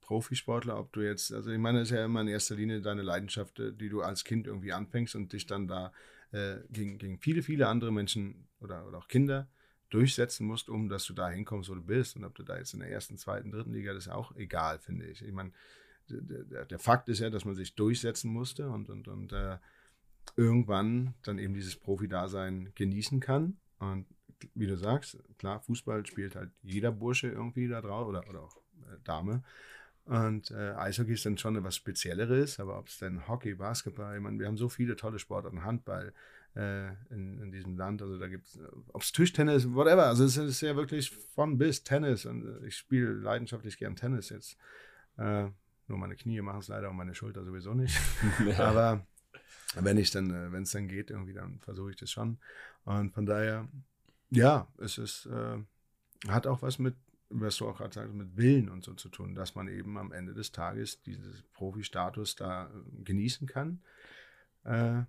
Profisportler, ob du jetzt, also ich meine, es ist ja immer in erster Linie deine Leidenschaft, äh, die du als Kind irgendwie anfängst und dich dann da äh, gegen, gegen viele, viele andere Menschen oder, oder auch Kinder durchsetzen musst, um dass du da hinkommst, wo du bist. Und ob du da jetzt in der ersten, zweiten, dritten Liga, das ist auch egal, finde ich. Ich meine, der, der, Fakt ist ja, dass man sich durchsetzen musste und, und, und äh, irgendwann dann eben dieses Profi-Dasein genießen kann. Und wie du sagst, klar, Fußball spielt halt jeder Bursche irgendwie da drauf oder, oder auch äh, Dame. Und äh, Eishockey ist dann schon etwas Spezielleres, aber ob es denn Hockey, Basketball, ich meine, wir haben so viele tolle Sportarten, Handball, äh, in, in, diesem Land. Also da gibt es, ob es Tischtennis, whatever. Also es ist ja wirklich von bis Tennis. Und äh, ich spiele leidenschaftlich gern Tennis jetzt. Äh, nur meine Knie machen es leider und meine Schulter sowieso nicht. *laughs* Aber wenn ich dann, äh, wenn es dann geht, irgendwie, dann versuche ich das schon. Und von daher, ja, es ist, äh, hat auch was mit, was du auch gerade sagst, mit Willen und so zu tun, dass man eben am Ende des Tages dieses Profi-Status da genießen kann. Äh,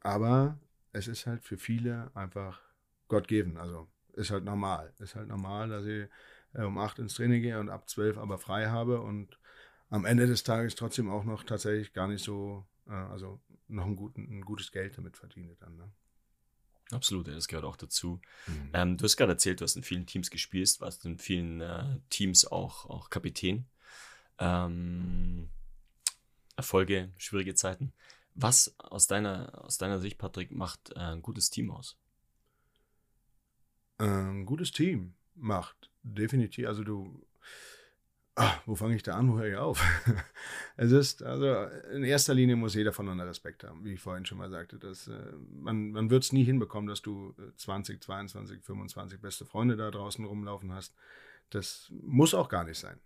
aber es ist halt für viele einfach Gott geben. Also ist halt normal. Ist halt normal, dass ich äh, um acht ins Training gehe und ab zwölf aber frei habe und am Ende des Tages trotzdem auch noch tatsächlich gar nicht so, äh, also noch ein, guten, ein gutes Geld damit verdiene dann. Ne? Absolut, das gehört auch dazu. Mhm. Ähm, du hast gerade erzählt, du hast in vielen Teams gespielt, warst in vielen äh, Teams auch, auch Kapitän. Ähm, Erfolge, schwierige Zeiten. Was aus deiner, aus deiner Sicht, Patrick, macht äh, ein gutes Team aus? Ein gutes Team macht definitiv, also du, ach, wo fange ich da an, wo höre ich auf? *laughs* es ist, also in erster Linie muss jeder voneinander Respekt haben, wie ich vorhin schon mal sagte. Dass, äh, man man wird es nie hinbekommen, dass du 20, 22, 25 beste Freunde da draußen rumlaufen hast. Das muss auch gar nicht sein.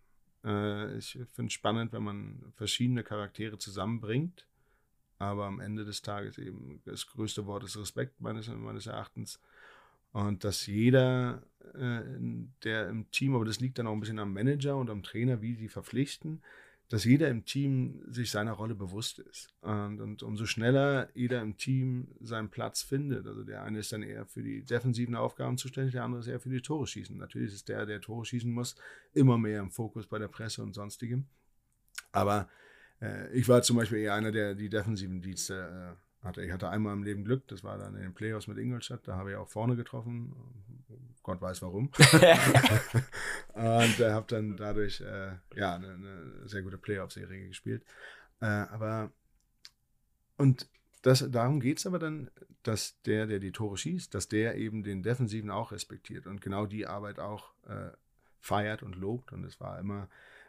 Äh, ich finde es spannend, wenn man verschiedene Charaktere zusammenbringt aber am Ende des Tages eben das größte Wort ist Respekt meines, meines Erachtens. Und dass jeder, äh, der im Team, aber das liegt dann auch ein bisschen am Manager und am Trainer, wie die verpflichten, dass jeder im Team sich seiner Rolle bewusst ist. Und, und, umso schneller jeder im Team seinen Platz findet. Also der eine ist dann eher für die defensiven Aufgaben zuständig, der andere ist eher für die Tore schießen. Natürlich ist der, der Tore schießen muss, immer mehr im Fokus bei der Presse und sonstigem. Aber äh, ich war zum Beispiel eher einer, der die defensiven Dienste äh, hatte. Ich hatte einmal im Leben Glück, das war dann in den Playoffs mit Ingolstadt, da habe ich auch vorne getroffen. Gott weiß warum. *laughs* *laughs* und äh, habe dann dadurch äh, ja, eine, eine, sehr gute Playoff-Serie gespielt. Äh, aber und das, darum geht es aber dann dass der, der die Tore schießt, dass der eben den Defensiven auch respektiert und genau die Arbeit auch äh, feiert und lobt. Und es war immer,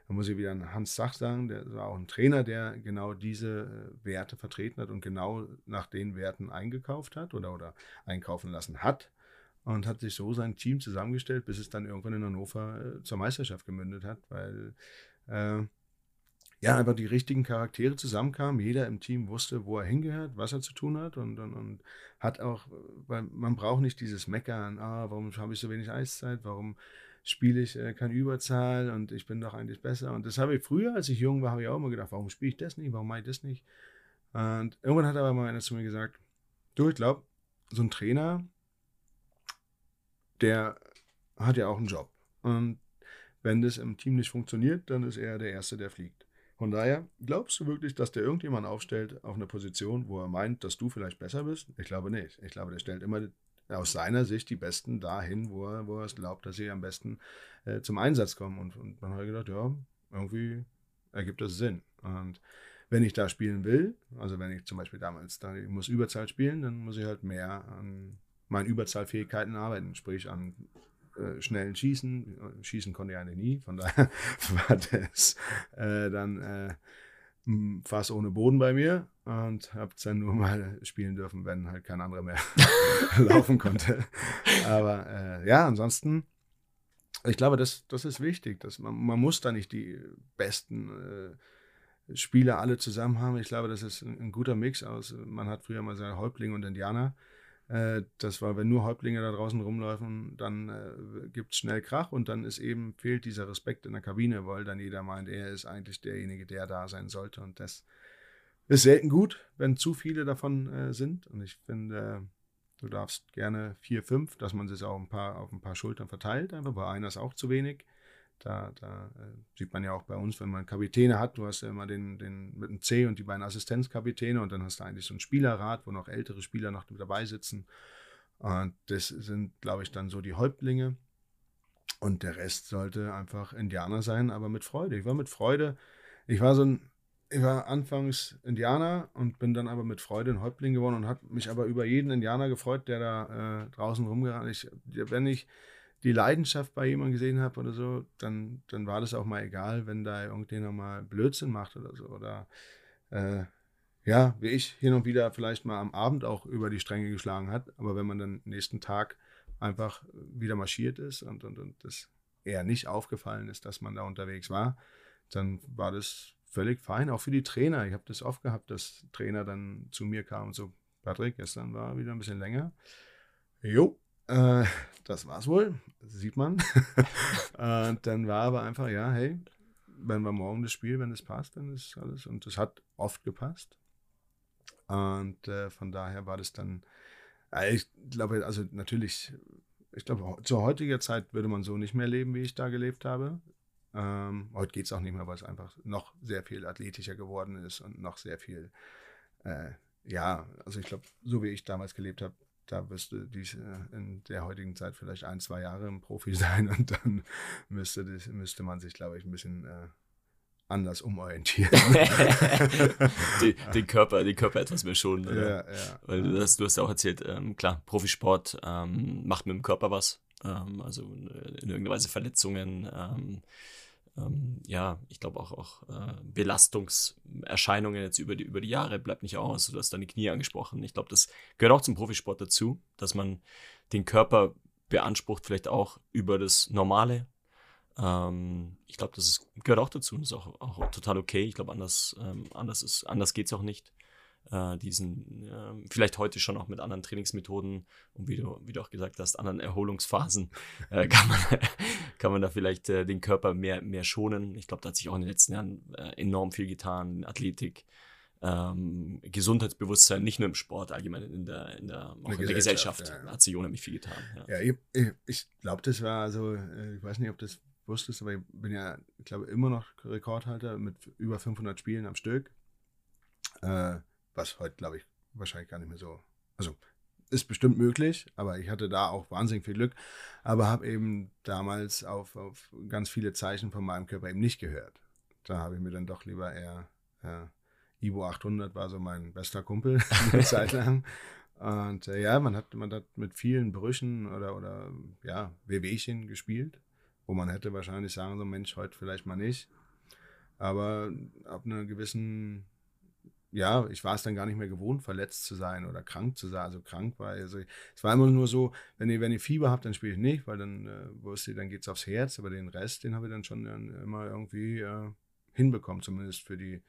da muss ich wieder an Hans Sach sagen, der war auch ein Trainer, der genau diese äh, Werte vertreten hat und genau nach den Werten eingekauft hat oder, oder einkaufen lassen hat und hat sich so sein Team zusammengestellt, bis es dann irgendwann in Hannover äh, zur Meisterschaft gemündet hat, weil äh, ja, einfach die richtigen Charaktere zusammenkamen. Jeder im Team wusste, wo er hingehört, was er zu tun hat und, und, und hat auch, weil man braucht nicht dieses Meckern, ah, warum habe ich so wenig Eiszeit, warum spiele ich äh, keine Überzahl und ich bin doch eigentlich besser. Und das habe ich früher, als ich jung war, habe ich auch immer gedacht, warum spiele ich das nicht, warum mache ich das nicht? Und irgendwann hat aber mal einer zu mir gesagt, du, ich glaube, so ein Trainer, der hat ja auch einen Job. Und wenn das im Team nicht funktioniert, dann ist er der Erste, der fliegt. Von daher, glaubst du wirklich, dass der irgendjemand aufstellt auf eine Position, wo er meint, dass du vielleicht besser bist? Ich glaube nicht. Ich glaube, der stellt immer aus seiner Sicht die Besten dahin, wo er, wo er es glaubt, dass sie am besten äh, zum Einsatz kommen. Und, und man hat gedacht, ja, irgendwie ergibt das Sinn. Und wenn ich da spielen will, also wenn ich zum Beispiel damals, da ich muss Überzahl spielen, dann muss ich halt mehr an meinen Überzahlfähigkeiten arbeiten, sprich an äh, schnellen Schießen. Schießen konnte ich eigentlich nie, von daher *laughs* war das äh, dann äh, fast ohne Boden bei mir und habe es dann nur mal spielen dürfen, wenn halt kein anderer mehr *laughs* laufen konnte. Aber äh, ja, ansonsten, ich glaube, das, das ist wichtig. Dass man, man muss da nicht die besten äh, Spieler alle zusammen haben. Ich glaube, das ist ein, ein guter Mix aus. Man hat früher mal seine Häuptlinge und Indianer. Äh, das war, wenn nur Häuptlinge da draußen rumlaufen, dann äh, gibt es schnell Krach und dann ist eben, fehlt dieser Respekt in der Kabine, weil dann jeder meint, er ist eigentlich derjenige, der da sein sollte. Und das ist selten gut, wenn zu viele davon äh, sind. Und ich finde, du darfst gerne vier, fünf, dass man sich auch ein paar, auf ein paar Schultern verteilt, einfach, weil einer ist auch zu wenig. Da, da äh, sieht man ja auch bei uns, wenn man Kapitäne hat, du hast ja immer den, den mit dem C und die beiden Assistenzkapitäne und dann hast du eigentlich so ein Spielerrat, wo noch ältere Spieler noch dabei sitzen. Und das sind, glaube ich, dann so die Häuptlinge. Und der Rest sollte einfach Indianer sein, aber mit Freude. Ich war mit Freude, ich war so ein, ich war anfangs Indianer und bin dann aber mit Freude ein Häuptling geworden und habe mich aber über jeden Indianer gefreut, der da äh, draußen rumgerannt ist. Wenn ich die Leidenschaft bei jemandem gesehen habe oder so, dann, dann war das auch mal egal, wenn da irgendjemand mal Blödsinn macht oder so. Oder äh, ja, wie ich hin und wieder vielleicht mal am Abend auch über die Stränge geschlagen hat, aber wenn man dann nächsten Tag einfach wieder marschiert ist und, und, und das eher nicht aufgefallen ist, dass man da unterwegs war, dann war das völlig fein, auch für die Trainer. Ich habe das oft gehabt, dass Trainer dann zu mir kamen und so, Patrick, gestern war wieder ein bisschen länger. Jo, äh, das war's wohl, sieht man. und *laughs* dann war aber einfach, ja, hey, wenn wir morgen das Spiel, wenn es passt, dann ist alles. Und es hat oft gepasst. Und äh, von daher war das dann, äh, ich glaube, also natürlich, ich glaube, zur heutiger Zeit würde man so nicht mehr leben, wie ich da gelebt habe. Ähm, heute geht es auch nicht mehr, weil es einfach noch sehr viel athletischer geworden ist und noch sehr viel, äh, ja, also ich glaube, so wie ich damals gelebt habe, da wirst du dies äh, in der heutigen Zeit vielleicht ein, zwei Jahre im Profi *laughs* sein und dann müsste, das, müsste man sich, glaube ich, ein bisschen äh, anders umorientieren. *laughs* den, *laughs* den, Körper, den Körper etwas mehr schonen. Ja, ja. Weil du hast, du hast ja auch erzählt, ähm, klar, Profisport ähm, macht mit dem Körper was. Ähm, also in, in irgendeiner Weise Verletzungen, ähm, ja, ich glaube auch, auch äh, Belastungserscheinungen jetzt über die, über die Jahre bleibt nicht aus. Du hast deine Knie angesprochen. Ich glaube, das gehört auch zum Profisport dazu, dass man den Körper beansprucht, vielleicht auch über das Normale. Ähm, ich glaube, das ist, gehört auch dazu und ist auch, auch total okay. Ich glaube, anders, ähm, anders, anders geht es auch nicht äh, diesen, äh, vielleicht heute schon auch mit anderen Trainingsmethoden und wie du, wie du auch gesagt hast, anderen Erholungsphasen, *laughs* äh, kann, man, kann man da vielleicht äh, den Körper mehr, mehr schonen. Ich glaube, da hat sich auch in den letzten Jahren äh, enorm viel getan, Athletik. Ähm, Gesundheitsbewusstsein, nicht nur im Sport, allgemein in der, in der, auch in der Gesellschaft, Gesellschaft ja. hat sich unheimlich viel getan. Ja, ja ich, ich glaube, das war so, äh, ich weiß nicht, ob das wusstest, aber ich bin ja, ich glaube, immer noch Rekordhalter mit über 500 Spielen am Stück. Äh, was heute, glaube ich, wahrscheinlich gar nicht mehr so. Also ist bestimmt möglich, aber ich hatte da auch wahnsinnig viel Glück, aber habe eben damals auf, auf ganz viele Zeichen von meinem Körper eben nicht gehört. Da habe ich mir dann doch lieber eher, ja, Ivo 800 war so mein bester Kumpel *laughs* eine Zeit lang. Und äh, ja, man hat, man hat mit vielen Brüchen oder, oder ja, Wehwehchen gespielt, wo man hätte wahrscheinlich sagen so, Mensch, heute vielleicht mal nicht. Aber ab einer gewissen, ja, ich war es dann gar nicht mehr gewohnt, verletzt zu sein oder krank zu sein. Also krank war, also es war immer nur so, wenn ihr, wenn ihr Fieber habt, dann spiele ich nicht, weil dann äh, wusste ich, dann geht es aufs Herz, aber den Rest, den habe ich dann schon dann immer irgendwie äh, hinbekommen, zumindest für die,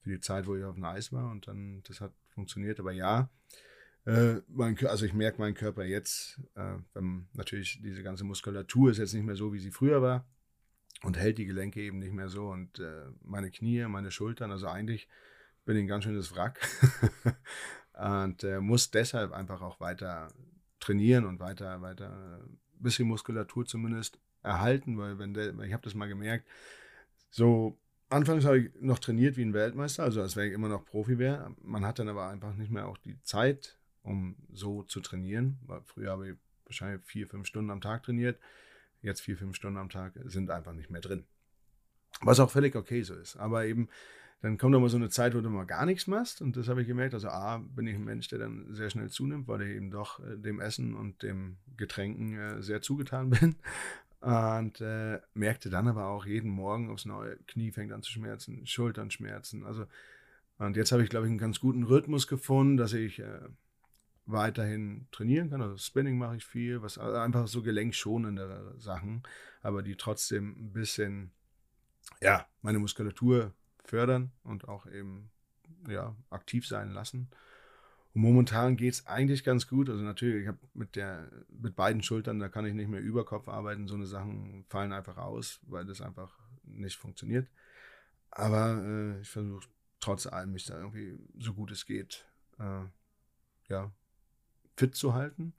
für die Zeit, wo ich auf dem Eis war. Und dann, das hat funktioniert. Aber ja, äh, mein, also ich merke meinen Körper jetzt, äh, wenn natürlich diese ganze Muskulatur ist jetzt nicht mehr so, wie sie früher war und hält die Gelenke eben nicht mehr so und äh, meine Knie, meine Schultern, also eigentlich bin ein ganz schönes Wrack *laughs* und äh, muss deshalb einfach auch weiter trainieren und weiter, weiter ein bisschen Muskulatur zumindest erhalten, weil wenn der, ich habe das mal gemerkt, so anfangs habe ich noch trainiert wie ein Weltmeister, also als wäre ich immer noch Profi wäre. Man hat dann aber einfach nicht mehr auch die Zeit, um so zu trainieren. Weil früher habe ich wahrscheinlich vier, fünf Stunden am Tag trainiert jetzt vier, fünf Stunden am Tag sind einfach nicht mehr drin. Was auch völlig okay so ist. Aber eben, dann kommt doch mal so eine Zeit, wo du mal gar nichts machst. Und das habe ich gemerkt. Also A, bin ich ein Mensch, der dann sehr schnell zunimmt, weil ich eben doch äh, dem Essen und dem Getränken äh, sehr zugetan *laughs* bin. Und äh, merkte dann aber auch jeden Morgen aufs neue Knie fängt an zu schmerzen, Schultern schmerzen. Also, und jetzt habe ich, glaube ich, einen ganz guten Rhythmus gefunden, dass ich äh, weiterhin trainieren kann. Also Spinning mache ich viel, was also einfach so gelenkschonende Sachen, aber die trotzdem ein bisschen, ja, meine Muskulatur fördern und auch eben, ja, aktiv sein lassen. Und momentan geht es eigentlich ganz gut. Also natürlich, ich habe mit der, mit beiden Schultern, da kann ich nicht mehr über Kopf arbeiten. So eine Sachen fallen einfach aus, weil das einfach nicht funktioniert. Aber äh, ich versuche trotz allem mich da irgendwie so gut es geht, äh, ja, fit zu halten.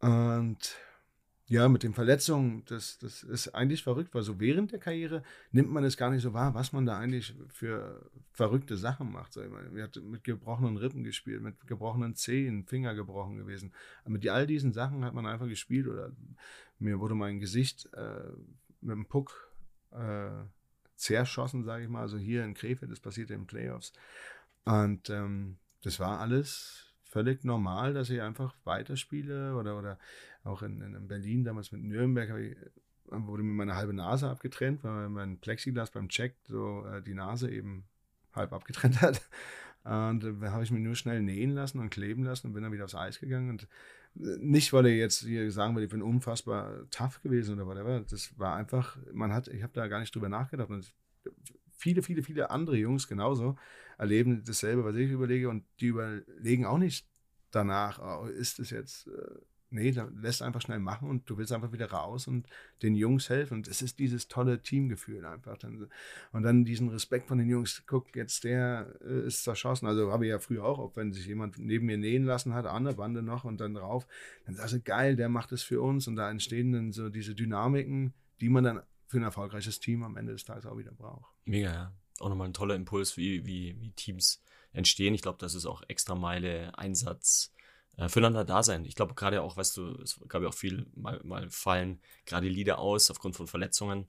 Und ja, mit den Verletzungen, das, das ist eigentlich verrückt, weil so während der Karriere nimmt man es gar nicht so wahr, was man da eigentlich für verrückte Sachen macht. So, wir hatten mit gebrochenen Rippen gespielt, mit gebrochenen Zehen, Finger gebrochen gewesen. Aber mit all diesen Sachen hat man einfach gespielt oder mir wurde mein Gesicht äh, mit dem Puck äh, zerschossen, sage ich mal. Also hier in Krefeld, das passierte in Playoffs. Und ähm, das war alles völlig normal, dass ich einfach weiterspiele oder, oder auch in, in Berlin damals mit Nürnberg ich, äh, wurde mir meine halbe Nase abgetrennt, weil mein Plexiglas beim Check so äh, die Nase eben halb abgetrennt *laughs* hat. Und äh, da habe ich mir nur schnell nähen lassen und kleben lassen und bin dann wieder aufs Eis gegangen. Und äh, nicht, weil ich jetzt hier sagen würde, ich bin unfassbar tough gewesen oder whatever. Das war einfach, man hat, ich habe da gar nicht drüber nachgedacht. Und viele, viele, viele andere Jungs genauso erleben dasselbe, was ich überlege und die überlegen auch nicht danach, oh, ist es jetzt, äh, nee, da lässt einfach schnell machen und du willst einfach wieder raus und den Jungs helfen und es ist dieses tolle Teamgefühl einfach. Und dann diesen Respekt von den Jungs, guck, jetzt der äh, ist zerschossen, also habe ich ja früher auch, auch wenn sich jemand neben mir nähen lassen hat, an der Bande noch und dann drauf, dann sagst du, geil, der macht es für uns und da entstehen dann so diese Dynamiken, die man dann für ein erfolgreiches Team am Ende des Tages auch wieder braucht. Mega, ja. Auch nochmal ein toller Impuls, wie, wie, wie Teams entstehen. Ich glaube, das ist auch extra Meile, Einsatz, äh, füreinander da sein. Ich glaube, gerade auch, weißt du, es gab ja auch viel, mal, mal fallen gerade Lieder aus aufgrund von Verletzungen.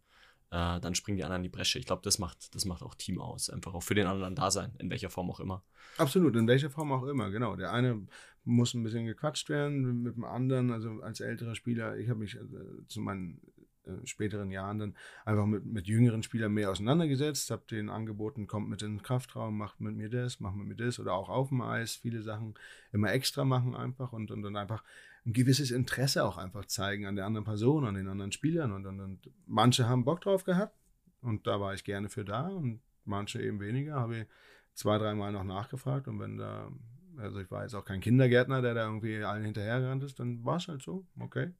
Äh, dann springen die anderen in die Bresche. Ich glaube, das macht, das macht auch Team aus. Einfach auch für den anderen da sein, in welcher Form auch immer. Absolut, in welcher Form auch immer, genau. Der eine muss ein bisschen gequatscht werden mit dem anderen, also als älterer Spieler. Ich habe mich also, zu meinen äh, späteren Jahren dann einfach mit, mit jüngeren Spielern mehr auseinandergesetzt, habe denen angeboten, kommt mit in den Kraftraum, macht mit mir das, macht mit mir das oder auch auf dem Eis viele Sachen immer extra machen einfach und, und dann einfach ein gewisses Interesse auch einfach zeigen an der anderen Person, an den anderen Spielern und, und, und manche haben Bock drauf gehabt und da war ich gerne für da und manche eben weniger, habe ich zwei, dreimal noch nachgefragt und wenn da also ich war jetzt auch kein Kindergärtner, der da irgendwie allen hinterhergerannt ist, dann war es halt so, okay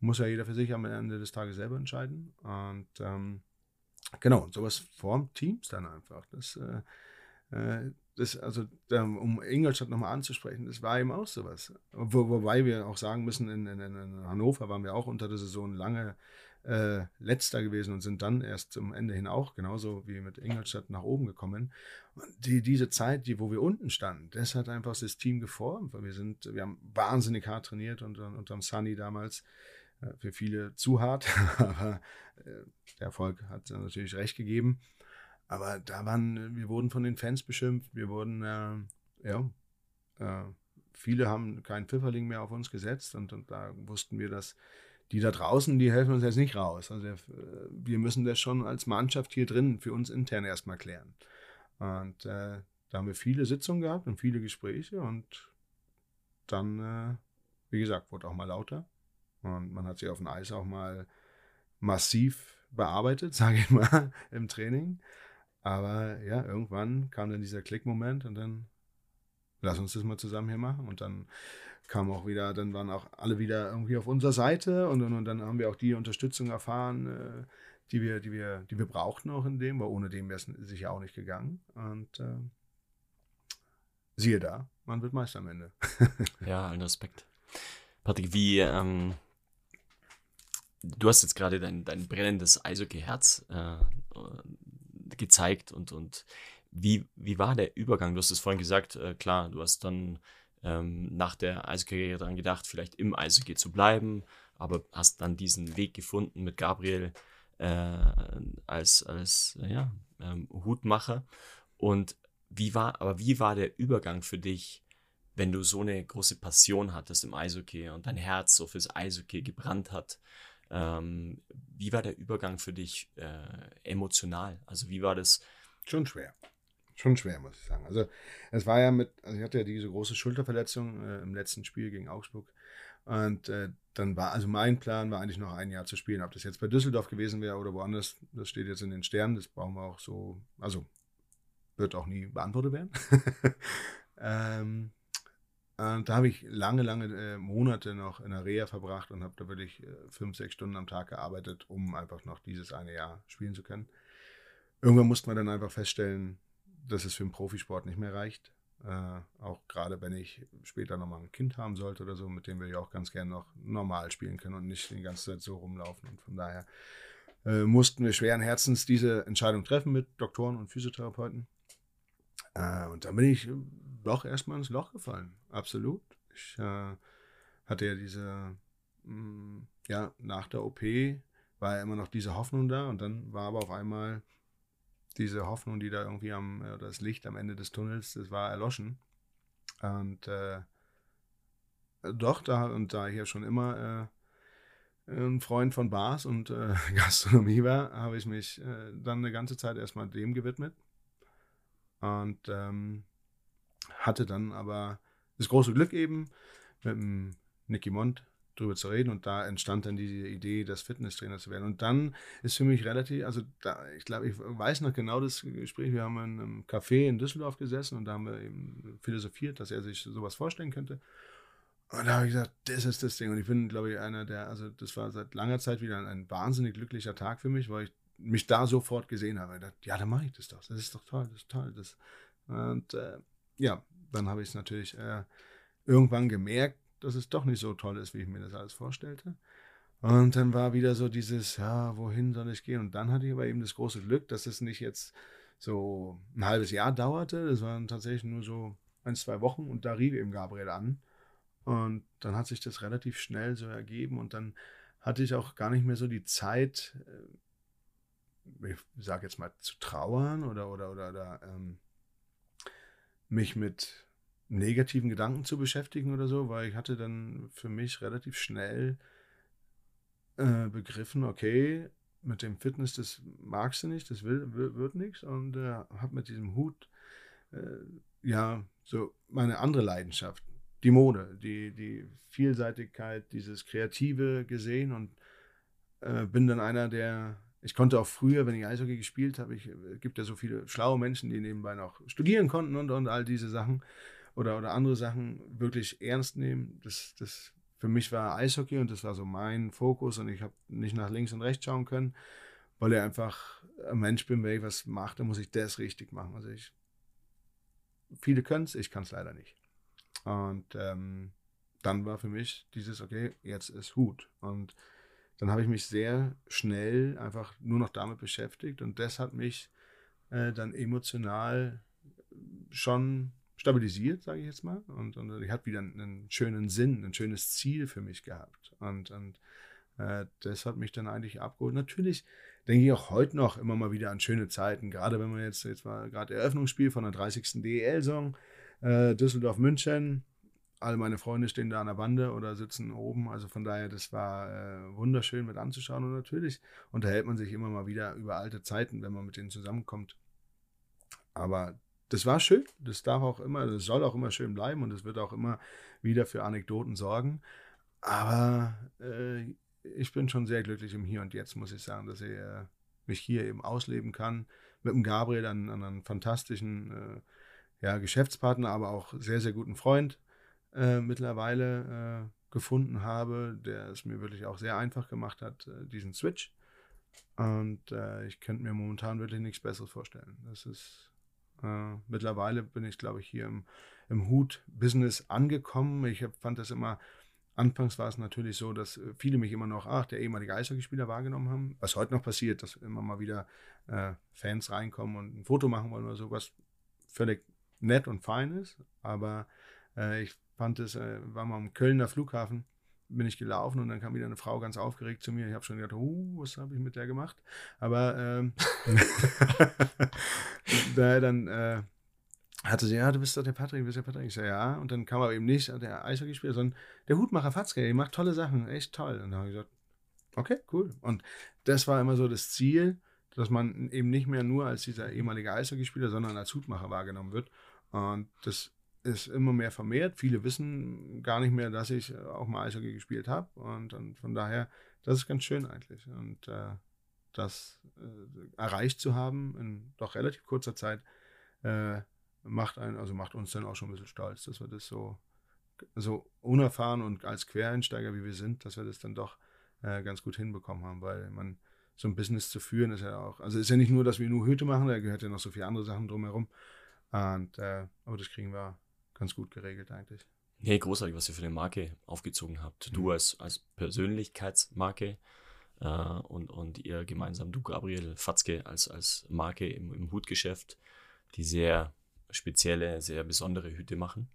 muss ja jeder für sich am Ende des Tages selber entscheiden. Und ähm, genau, sowas formt Teams dann einfach. Das, äh, äh das, also, um Ingolstadt nochmal anzusprechen, das war eben auch sowas. Wo, wobei wir auch sagen müssen, in, in, in, Hannover waren wir auch unter der Saison lange äh, letzter gewesen und sind dann erst zum Ende hin auch genauso wie mit Ingolstadt nach oben gekommen. Und die, diese Zeit, die, wo wir unten standen, das hat einfach das Team geformt. Wir sind, wir haben wahnsinnig hart trainiert und unterm Sunny damals äh, für viele zu hart, *laughs* aber äh, der Erfolg hat natürlich recht gegeben. Aber da waren, wir wurden von den Fans beschimpft, wir wurden, äh, ja, äh, viele haben keinen Pfifferling mehr auf uns gesetzt und, und da wussten wir, dass die da draußen, die helfen uns jetzt nicht raus. Also wir müssen das schon als Mannschaft hier drin für uns intern erstmal klären. Und äh, da haben wir viele Sitzungen gehabt und viele Gespräche und dann, äh, wie gesagt, wurde auch mal lauter. Und man hat sich auf dem Eis auch mal massiv bearbeitet, *laughs* sage ich mal, im Training. Aber ja, irgendwann kam dann dieser Klickmoment und dann lass uns das mal zusammen hier machen. Und dann kam auch wieder, dann waren auch alle wieder irgendwie auf unserer Seite und, und, und dann haben wir auch die Unterstützung erfahren, äh, die wir, die wir, die wir brauchten auch in dem, weil ohne dem wäre es sicher auch nicht gegangen. Und äh, siehe da, man wird Meister am Ende. *laughs* ja, allen Respekt. Patrick, wie, ähm, du hast jetzt gerade dein, dein brennendes Eishockey-Herz äh, gezeigt und, und wie, wie war der Übergang? Du hast es vorhin gesagt, äh, klar, du hast dann ähm, nach der Eishockey-Karriere daran gedacht, vielleicht im Eishockey zu bleiben, aber hast dann diesen Weg gefunden mit Gabriel äh, als, als ja, ähm, Hutmacher. Und wie war, aber wie war der Übergang für dich, wenn du so eine große Passion hattest im Eishockey und dein Herz so fürs Eishockey gebrannt hat? Ähm, wie war der Übergang für dich äh, emotional? Also wie war das? Schon schwer. Schon schwer, muss ich sagen. Also es war ja mit, also ich hatte ja diese große Schulterverletzung äh, im letzten Spiel gegen Augsburg. Und äh, dann war, also mein Plan war eigentlich noch ein Jahr zu spielen. Ob das jetzt bei Düsseldorf gewesen wäre oder woanders, das steht jetzt in den Sternen, das brauchen wir auch so, also wird auch nie beantwortet werden. *laughs* ähm, und da habe ich lange, lange äh, Monate noch in der Reha verbracht und habe da wirklich äh, fünf, sechs Stunden am Tag gearbeitet, um einfach noch dieses eine Jahr spielen zu können. Irgendwann musste man dann einfach feststellen, dass es für den Profisport nicht mehr reicht. Äh, auch gerade wenn ich später nochmal ein Kind haben sollte oder so, mit dem wir ja auch ganz gerne noch normal spielen können und nicht die ganze Zeit so rumlaufen. Und von daher äh, mussten wir schweren Herzens diese Entscheidung treffen mit Doktoren und Physiotherapeuten. Äh, und dann bin ich doch erstmal ins Loch gefallen. Absolut. Ich äh, hatte ja diese, mh, mm, ja, nach der OP war ja immer noch diese Hoffnung da und dann war aber auf einmal diese Hoffnung, die da irgendwie am, äh, das Licht am Ende des Tunnels, das war erloschen. Und äh, doch, da, und da ich ja schon immer äh, ein Freund von Bars und äh, *laughs* Gastronomie war, habe ich mich äh, dann eine ganze Zeit erstmal dem gewidmet. Und ähm, hatte dann aber das große Glück eben, mit dem Nicky Mond drüber zu reden und da entstand dann diese Idee, das Fitnesstrainer zu werden. Und dann ist für mich relativ, also da, ich glaube, ich weiß noch genau das Gespräch, wir haben in einem Café in Düsseldorf gesessen und da haben wir eben philosophiert, dass er sich sowas vorstellen könnte. Und da habe ich gesagt, das ist das Ding. Und ich bin, glaube ich, einer der, also das war seit langer Zeit wieder ein, ein wahnsinnig glücklicher Tag für mich, weil ich mich da sofort gesehen habe. Ich dachte, ja, dann mache ich das doch. Das ist doch toll, das ist toll. Das. Und äh, ja, dann habe ich es natürlich äh, irgendwann gemerkt, dass es doch nicht so toll ist, wie ich mir das alles vorstellte. Und dann war wieder so dieses, ja, wohin soll ich gehen? Und dann hatte ich aber eben das große Glück, dass es nicht jetzt so ein halbes Jahr dauerte. Das waren tatsächlich nur so ein, zwei Wochen und da rief eben Gabriel an. Und dann hat sich das relativ schnell so ergeben und dann hatte ich auch gar nicht mehr so die Zeit, äh, ich sage jetzt mal, zu trauern oder, oder, oder, oder ähm, mich mit negativen Gedanken zu beschäftigen oder so, weil ich hatte dann für mich relativ schnell äh, begriffen, okay, mit dem Fitness, das magst du nicht, das will, wird, wird nichts und äh, habe mit diesem Hut äh, ja so meine andere Leidenschaft, die Mode, die, die Vielseitigkeit, dieses Kreative gesehen und äh, bin dann einer, der ich konnte auch früher, wenn ich Eishockey gespielt habe, ich äh, gibt ja so viele schlaue Menschen, die nebenbei noch studieren konnten und, und all diese Sachen oder, oder andere Sachen wirklich ernst nehmen. Das, das für mich war Eishockey und das war so mein Fokus und ich habe nicht nach links und rechts schauen können, weil ich einfach ein Mensch bin, wenn ich was mache, dann muss ich das richtig machen. Also ich, viele können es, ich kann es leider nicht. Und ähm, dann war für mich dieses, okay, jetzt ist Hut. Und dann habe ich mich sehr schnell einfach nur noch damit beschäftigt und das hat mich äh, dann emotional schon stabilisiert, sage ich jetzt mal. Und, und ich hatte wieder einen, schönen Sinn, ein schönes Ziel für mich gehabt. Und, und äh, das hat mich dann eigentlich abgeholt. Natürlich denke ich auch heute noch immer mal wieder an schöne Zeiten, gerade wenn man jetzt, jetzt war gerade Eröffnungsspiel von der 30. DEL-Song, äh, Düsseldorf-München. alle meine Freunde stehen da an der Bande oder sitzen oben. Also von daher, das war äh, wunderschön mit anzuschauen. Und natürlich unterhält man sich immer mal wieder über alte Zeiten, wenn man mit denen zusammenkommt. Aber das war schön. Das darf auch immer, das soll auch immer schön bleiben und es wird auch immer wieder für Anekdoten sorgen. Aber äh, ich bin schon sehr glücklich im Hier und Jetzt, muss ich sagen, dass ich äh, mich hier eben ausleben kann. Mit dem Gabriel, an, einen fantastischen äh, ja, Geschäftspartner, aber auch sehr, sehr guten Freund äh, mittlerweile äh, gefunden habe, der es mir wirklich auch sehr einfach gemacht hat, äh, diesen Switch. Und ich könnte mir momentan wirklich nichts Besseres vorstellen. Das ist äh, mittlerweile bin ich, glaube ich, hier im, im Hut-Business angekommen. Ich hab, fand das immer, anfangs war es natürlich so, dass viele mich immer noch, ach, der ehemalige Eishockeyspieler wahrgenommen haben. Was heute noch passiert, dass immer mal wieder äh, Fans reinkommen und ein Foto machen wollen oder so, was völlig nett und fein ist. Aber äh, ich fand es, äh, war mal am Kölner Flughafen, bin ich gelaufen und dann kam wieder eine Frau ganz aufgeregt zu mir. Ich habe schon gedacht, oh, was habe ich mit der gemacht? Aber ähm, *laughs* da dann äh, hatte sie, ja, du bist doch der Patrick, du bist der Patrick. Ich sage, ja. Und dann kam aber eben nicht der Eishockeyspieler, sondern der Hutmacher Fatzke, der macht tolle Sachen, echt toll. Und dann habe ich gesagt, okay, cool. Und das war immer so das Ziel, dass man eben nicht mehr nur als dieser ehemalige Eishockeyspieler, sondern als Hutmacher wahrgenommen wird. Und das ist immer mehr vermehrt. Viele wissen gar nicht mehr, dass ich auch mal Eishockey gespielt habe. Und, und, von daher, das ist ganz schön eigentlich. Und äh, das äh, erreicht zu haben in doch relativ kurzer Zeit, äh, macht einen, also macht uns dann auch schon ein bisschen stolz, dass wir das so, so unerfahren und als Quereinsteiger, wie wir sind, dass wir das dann doch äh, ganz gut hinbekommen haben, weil man so ein Business zu führen ist ja auch, also ist ja nicht nur, dass wir nur Hüte machen, da gehört ja noch so viele andere Sachen drumherum. Und, äh, aber das kriegen wir ganz gut geregelt eigentlich. Hey, großartig, was ihr für eine Marke aufgezogen habt. Du mhm. als, als Persönlichkeitsmarke äh, und, und ihr gemeinsam, du Gabriel Fatzke als, als Marke im, im Hutgeschäft, die sehr spezielle, sehr besondere Hüte machen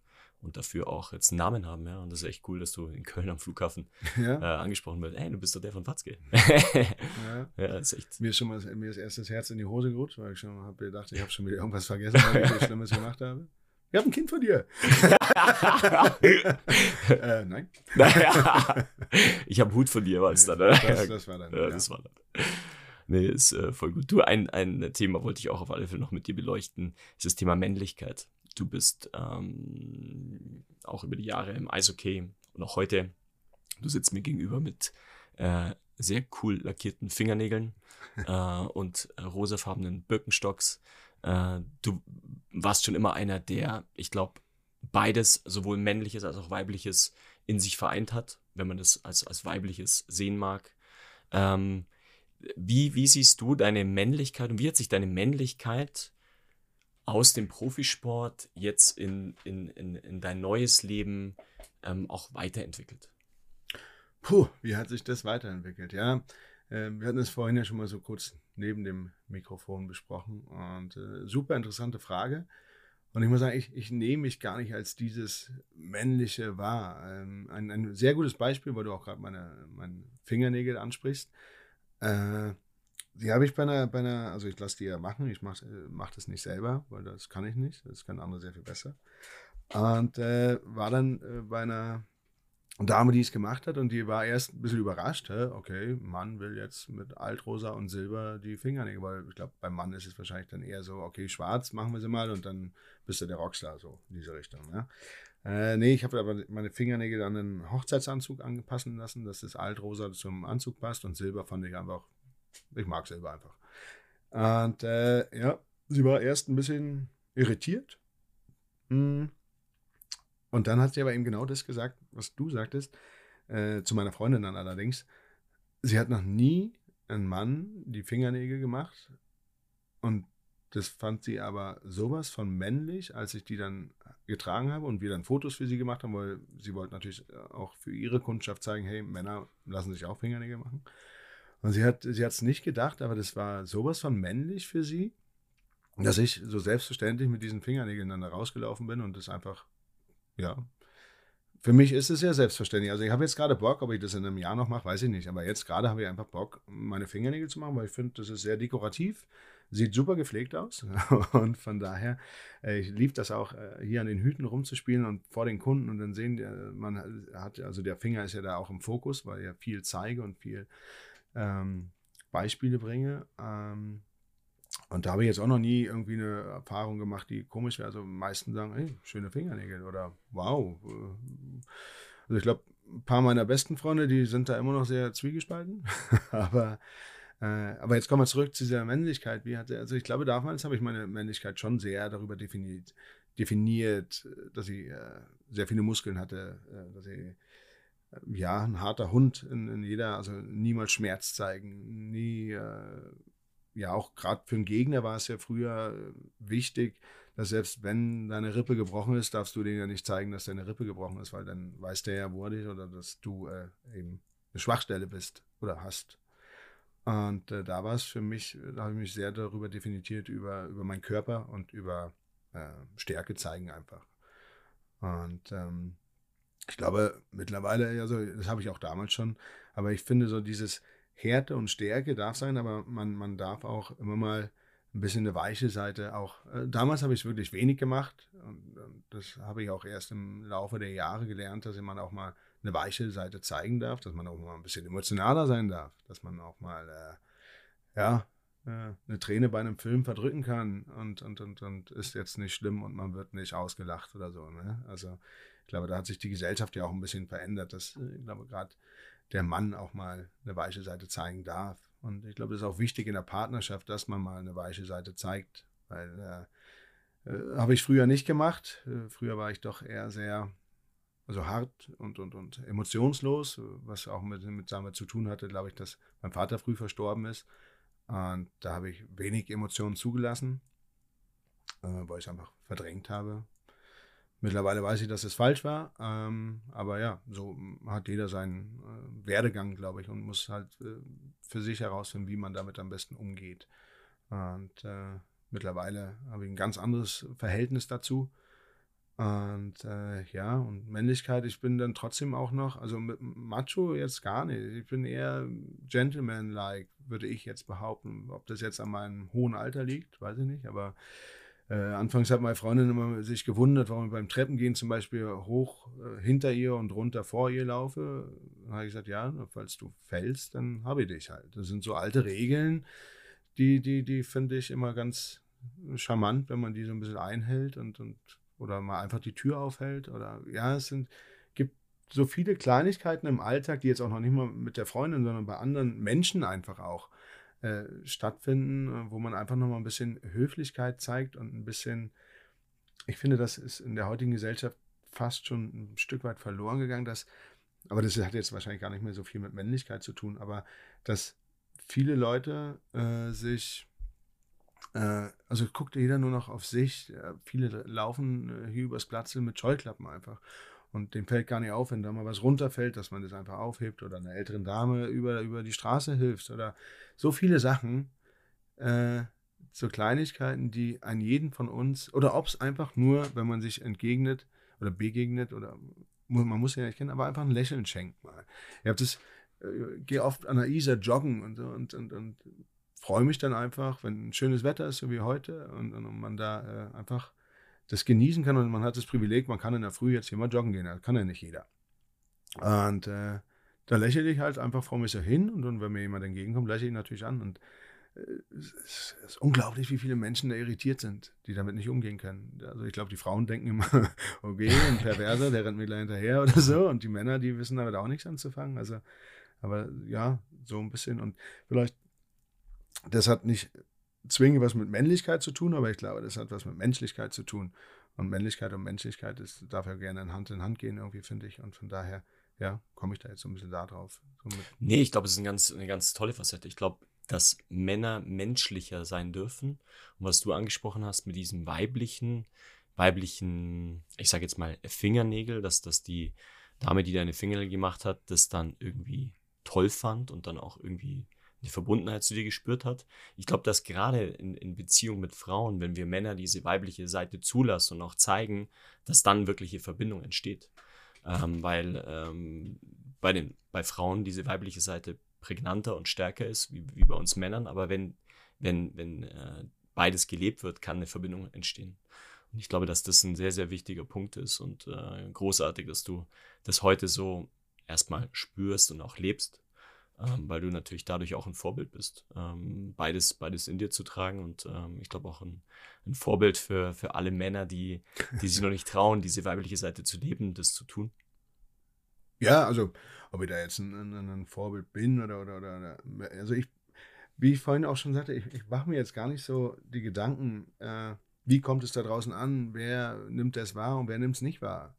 und dafür auch jetzt einen Namen haben. Ja? Und das ist echt cool, dass du in Köln am Flughafen *laughs* ja. äh, angesprochen wirst. Hey, du bist doch der von Watzke. *laughs* ja. ja, ist echt. Mir ist schon mal mir ist erst das Herz in die Hose gerutscht, weil ich schon habe gedacht, ich habe schon wieder irgendwas vergessen, weil ich so *laughs* Schlimmes gemacht habe. Ich habe ein Kind von dir. *laughs* äh, nein. Naja, *laughs* ich habe Hut von dir, war es dann. Ne? Das, das, war dann. Ja, das war dann. Nee, ist äh, voll gut. Du, ein, ein Thema wollte ich auch auf alle Fälle noch mit dir beleuchten, ist das Thema Männlichkeit. Du bist ähm, auch über die Jahre im Eishockey und auch heute, du sitzt mir gegenüber mit äh, sehr cool lackierten Fingernägeln *laughs* äh, und rosafarbenen Birkenstocks. Äh, du warst schon immer einer, der, ich glaube, beides, sowohl männliches als auch weibliches, in sich vereint hat, wenn man das als, als weibliches sehen mag. Ähm, wie, wie siehst du deine Männlichkeit und wie hat sich deine Männlichkeit aus dem Profisport jetzt in, in, in, in dein neues Leben ähm, auch weiterentwickelt? Puh, wie hat sich das weiterentwickelt? Ja, wir hatten es vorhin ja schon mal so kurz neben dem Mikrofon besprochen. Und äh, super interessante Frage. Und ich muss sagen, ich, ich nehme mich gar nicht als dieses männliche wahr. Ähm, ein, ein sehr gutes Beispiel, weil du auch gerade meine, meine Fingernägel ansprichst. Äh, die habe ich bei einer, bei einer, also ich lasse die ja machen, ich mache mach das nicht selber, weil das kann ich nicht, das können andere sehr viel besser. Und äh, war dann äh, bei einer Dame, die es gemacht hat und die war erst ein bisschen überrascht, hä? okay, Mann will jetzt mit Altrosa und Silber die Fingernägel, weil ich glaube, beim Mann ist es wahrscheinlich dann eher so, okay, schwarz machen wir sie mal und dann bist du der Rockstar, so in diese Richtung. Ja? Äh, nee, ich habe aber meine Fingernägel an einen Hochzeitsanzug angepassen lassen, dass das Altrosa zum Anzug passt und Silber fand ich einfach, ich mag Silber einfach. Und äh, ja, sie war erst ein bisschen irritiert. Hm und dann hat sie aber eben genau das gesagt, was du sagtest, äh, zu meiner Freundin dann allerdings. Sie hat noch nie einen Mann die Fingernägel gemacht und das fand sie aber sowas von männlich, als ich die dann getragen habe und wir dann Fotos für sie gemacht haben, weil sie wollte natürlich auch für ihre Kundschaft zeigen, hey, Männer lassen sich auch Fingernägel machen. Und sie hat sie es nicht gedacht, aber das war sowas von männlich für sie, dass ich so selbstverständlich mit diesen Fingernägeln dann da rausgelaufen bin und das einfach ja. Für mich ist es ja selbstverständlich. Also ich habe jetzt gerade Bock, ob ich das in einem Jahr noch mache, weiß ich nicht. Aber jetzt gerade habe ich einfach Bock, meine Fingernägel zu machen, weil ich finde, das ist sehr dekorativ. sieht super gepflegt aus. *laughs* Und von daher, äh, ich liebe das auch, äh, hier an den Hüten rumzuspielen und vor den Kunden und dann sehen, äh, man hat, also der Finger ist ja da auch im Fokus, weil ich ja viel zeige und viel ähm, Beispiele bringe. Ähm, und da habe ich jetzt auch noch nie irgendwie eine Erfahrung gemacht, die komisch wäre. Also meisten sagen, hey, schöne Fingernägel oder wow. Also ich glaube, ein paar meiner besten Freunde, die sind da immer noch sehr zwiegespalten. *laughs* aber, äh, aber jetzt kommen wir zurück zu dieser Männlichkeit. Wie hat, also ich glaube, damals habe ich meine Männlichkeit schon sehr darüber definiert, definiert dass ich äh, sehr viele Muskeln hatte, äh, dass ich äh, ja, ein harter Hund in, in, jeder, also niemals Schmerz zeigen, nie, äh, ja, auch gerade für einen Gegner war es ja früher äh, wichtig, dass selbst wenn deine Rippe gebrochen ist, darfst du denen ja nicht zeigen, dass deine Rippe gebrochen ist, weil dann weiß der ja, wo er dich oder dass du äh, eben eine Schwachstelle bist oder hast. Und äh, da war es für mich, da habe ich mich sehr darüber definiert, über, über meinen Körper und über äh, Stärke zeigen einfach. Und ähm, ich glaube mittlerweile, also das habe ich auch damals schon, aber ich finde so dieses Härte und Stärke darf sein, aber man, man darf auch immer mal ein bisschen eine weiche Seite auch. Äh, damals habe ich wirklich wenig gemacht und, und das habe ich auch erst im Laufe der Jahre gelernt, dass man auch mal eine weiche Seite zeigen darf, dass man auch mal ein bisschen emotionaler sein darf, dass man auch mal äh, ja äh, eine Träne bei einem Film verdrücken kann und, und, und, und ist jetzt nicht schlimm und man wird nicht ausgelacht oder so. Ne? Also ich glaube, da hat sich die Gesellschaft ja auch ein bisschen verändert, dass äh, ich glaube gerade der Mann auch mal eine weiche Seite zeigen darf und ich glaube, das ist auch wichtig in der Partnerschaft, dass man mal eine weiche Seite zeigt, weil äh, äh, habe ich früher nicht gemacht. Äh, früher war ich doch eher sehr, also hart und, und, und emotionslos, was auch mit, mit damit zu tun hatte, glaube ich, dass mein Vater früh verstorben ist. Und da habe ich wenig Emotionen zugelassen, äh, weil ich es einfach verdrängt habe. Mittlerweile weiß ich, dass es falsch war, ähm, aber ja, so hat jeder seinen äh, Werdegang, glaube ich, und muss halt äh, für sich herausfinden, wie man damit am besten umgeht. Und äh, mittlerweile habe ich ein ganz anderes Verhältnis dazu. Und äh, ja, und Männlichkeit, ich bin dann trotzdem auch noch, also mit Macho jetzt gar nicht. Ich bin eher Gentleman-like, würde ich jetzt behaupten. Ob das jetzt an meinem hohen Alter liegt, weiß ich nicht, aber äh, anfangs hat meine Freundin immer sich gewundert, warum ich beim Treppengehen zum Beispiel hoch äh, hinter ihr und runter vor ihr laufe. Dann habe ich gesagt, ja, falls du fällst, dann habe ich dich halt. Das sind so alte Regeln, die, die, die finde ich immer ganz charmant, wenn man die so ein bisschen einhält und, und oder mal einfach die Tür aufhält. Oder ja, es sind, gibt so viele Kleinigkeiten im Alltag, die jetzt auch noch nicht mal mit der Freundin, sondern bei anderen Menschen einfach auch äh, stattfinden, äh, wo man einfach nochmal ein bisschen Höflichkeit zeigt und ein bisschen, ich finde, das ist in der heutigen Gesellschaft fast schon ein Stück weit verloren gegangen, dass, aber das hat jetzt wahrscheinlich gar nicht mehr so viel mit Männlichkeit zu tun, aber dass viele Leute äh, sich äh, also guckt jeder nur noch auf sich. Viele laufen hier übers Platz mit Scheuklappen einfach. Und dem fällt gar nicht auf, wenn da mal was runterfällt, dass man das einfach aufhebt oder einer älteren Dame über, über die Straße hilft oder so viele Sachen, äh, so Kleinigkeiten, die an jeden von uns, oder ob es einfach nur, wenn man sich entgegnet oder begegnet oder man muss ja nicht kennen, aber einfach ein Lächeln schenkt mal. Ich habe das, äh, gehe oft an der Isar joggen und, und, und, und freue mich dann einfach, wenn ein schönes Wetter ist, so wie heute, und, und man da äh, einfach das genießen kann und man hat das Privileg, man kann in der Früh jetzt hier mal joggen gehen. Das kann ja nicht jeder. Und äh, da lächle ich halt einfach vor mir so hin und dann, wenn mir jemand entgegenkommt, lächle ich natürlich an. Und äh, es ist unglaublich, wie viele Menschen da irritiert sind, die damit nicht umgehen können. Also ich glaube, die Frauen denken immer, *laughs* okay, ein Perverser, der rennt mir gleich hinterher oder so. Und die Männer, die wissen damit auch nichts anzufangen. Also, aber ja, so ein bisschen. Und vielleicht, das hat nicht zwingend was mit Männlichkeit zu tun, aber ich glaube, das hat was mit Menschlichkeit zu tun. Und Männlichkeit und Menschlichkeit das darf ja gerne Hand in Hand gehen, irgendwie, finde ich. Und von daher, ja, komme ich da jetzt so ein bisschen da drauf. So nee, ich glaube, es ist ein ganz, eine ganz tolle Facette. Ich glaube, dass Männer menschlicher sein dürfen. Und was du angesprochen hast mit diesem weiblichen, weiblichen, ich sage jetzt mal Fingernägel, dass, dass die Dame, die deine Fingernägel gemacht hat, das dann irgendwie toll fand und dann auch irgendwie eine Verbundenheit zu dir gespürt hat. Ich glaube, dass gerade in, in Beziehung mit Frauen, wenn wir Männer diese weibliche Seite zulassen und auch zeigen, dass dann wirkliche Verbindung entsteht. Ähm, weil ähm, bei, den, bei Frauen diese weibliche Seite prägnanter und stärker ist, wie, wie bei uns Männern. Aber wenn, wenn, wenn äh, beides gelebt wird, kann eine Verbindung entstehen. Und ich glaube, dass das ein sehr, sehr wichtiger Punkt ist und äh, großartig, dass du das heute so erstmal spürst und auch lebst, ähm, weil du natürlich dadurch auch ein Vorbild bist, ähm, beides, beides in dir zu tragen und ähm, ich glaube auch ein, ein Vorbild für, für alle Männer, die, die sich noch nicht trauen, diese weibliche Seite zu leben, das zu tun. Ja, also ob ich da jetzt ein, ein, ein Vorbild bin oder, oder, oder, also ich, wie ich vorhin auch schon sagte, ich, ich mache mir jetzt gar nicht so die Gedanken, äh, wie kommt es da draußen an, wer nimmt das wahr und wer nimmt es nicht wahr.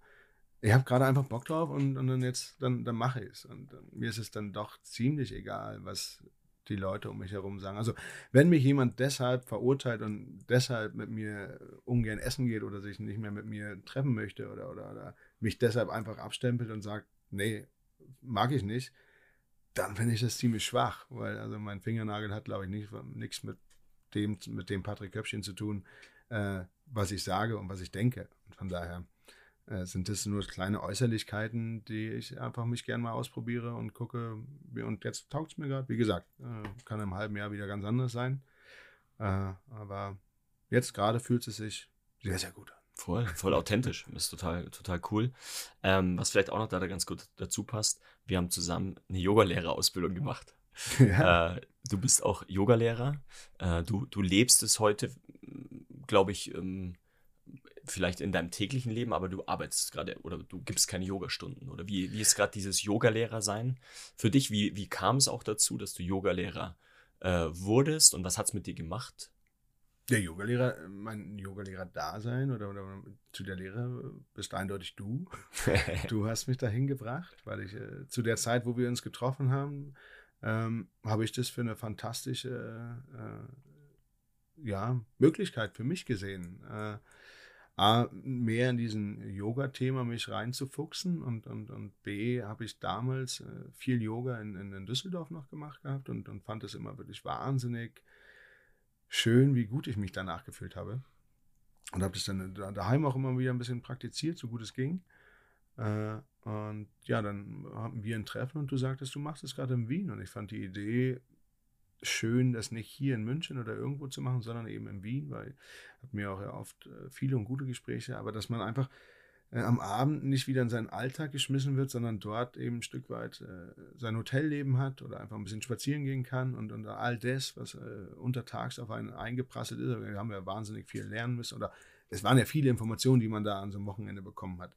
Ich habe gerade einfach Bock drauf und, und dann jetzt, dann, dann mache ich es. Und dann, mir ist es dann doch ziemlich egal, was die Leute um mich herum sagen. Also wenn mich jemand deshalb verurteilt und deshalb mit mir ungern essen geht oder sich nicht mehr mit mir treffen möchte oder, oder, oder mich deshalb einfach abstempelt und sagt, nee, mag ich nicht, dann finde ich das ziemlich schwach, weil also mein Fingernagel hat, glaube ich, nicht, nichts mit dem, mit dem Patrick Köpfchen zu tun, äh, was ich sage und was ich denke. Und von daher äh, sind das nur kleine Äußerlichkeiten, die ich einfach mich gerne mal ausprobiere und gucke, und jetzt taugt es mir gerade. Wie gesagt, äh, kann im halben Jahr wieder ganz anders sein. Äh, aber jetzt gerade fühlt es sich sehr, sehr gut an. Voll, voll authentisch. *laughs* Ist total, total cool. Ähm, was vielleicht auch noch da ganz gut dazu passt, wir haben zusammen eine Yogalehrerausbildung gemacht. *laughs* Ja. Äh, du bist auch Yogalehrer. Äh, du, du lebst es heute, glaube ich, ähm, vielleicht in deinem täglichen Leben, aber du arbeitest gerade oder du gibst keine Yogastunden. Oder wie, wie ist gerade dieses Yogalehrer sein für dich? Wie, wie kam es auch dazu, dass du Yogalehrer äh, wurdest und was hat es mit dir gemacht? Der Yogalehrer, mein Yogalehrer-Dasein oder, oder zu der Lehre bist eindeutig du. *laughs* du hast mich dahin gebracht, weil ich äh, zu der Zeit, wo wir uns getroffen haben, ähm, habe ich das für eine fantastische äh, ja, Möglichkeit für mich gesehen. Äh, A, mehr in diesen Yoga-Thema mich reinzufuchsen und, und, und B, habe ich damals äh, viel Yoga in, in, Düsseldorf noch gemacht gehabt und, und fand es immer wirklich wahnsinnig schön, wie gut ich mich danach gefühlt habe. Und habe das dann daheim auch immer wieder ein bisschen praktiziert, so gut es ging. Äh, und ja, dann hatten wir ein Treffen und du sagtest, du machst es gerade in Wien. Und ich fand die Idee schön, das nicht hier in München oder irgendwo zu machen, sondern eben in Wien, weil habe mir auch ja oft äh, viele und gute Gespräche, aber dass man einfach äh, am Abend nicht wieder in seinen Alltag geschmissen wird, sondern dort eben ein Stück weit äh, sein Hotelleben hat oder einfach ein bisschen spazieren gehen kann und, und all das, was äh, untertags auf einen eingeprasselt ist, wir haben ja wahnsinnig viel lernen müssen oder es waren ja viele Informationen, die man da an so einem Wochenende bekommen hat.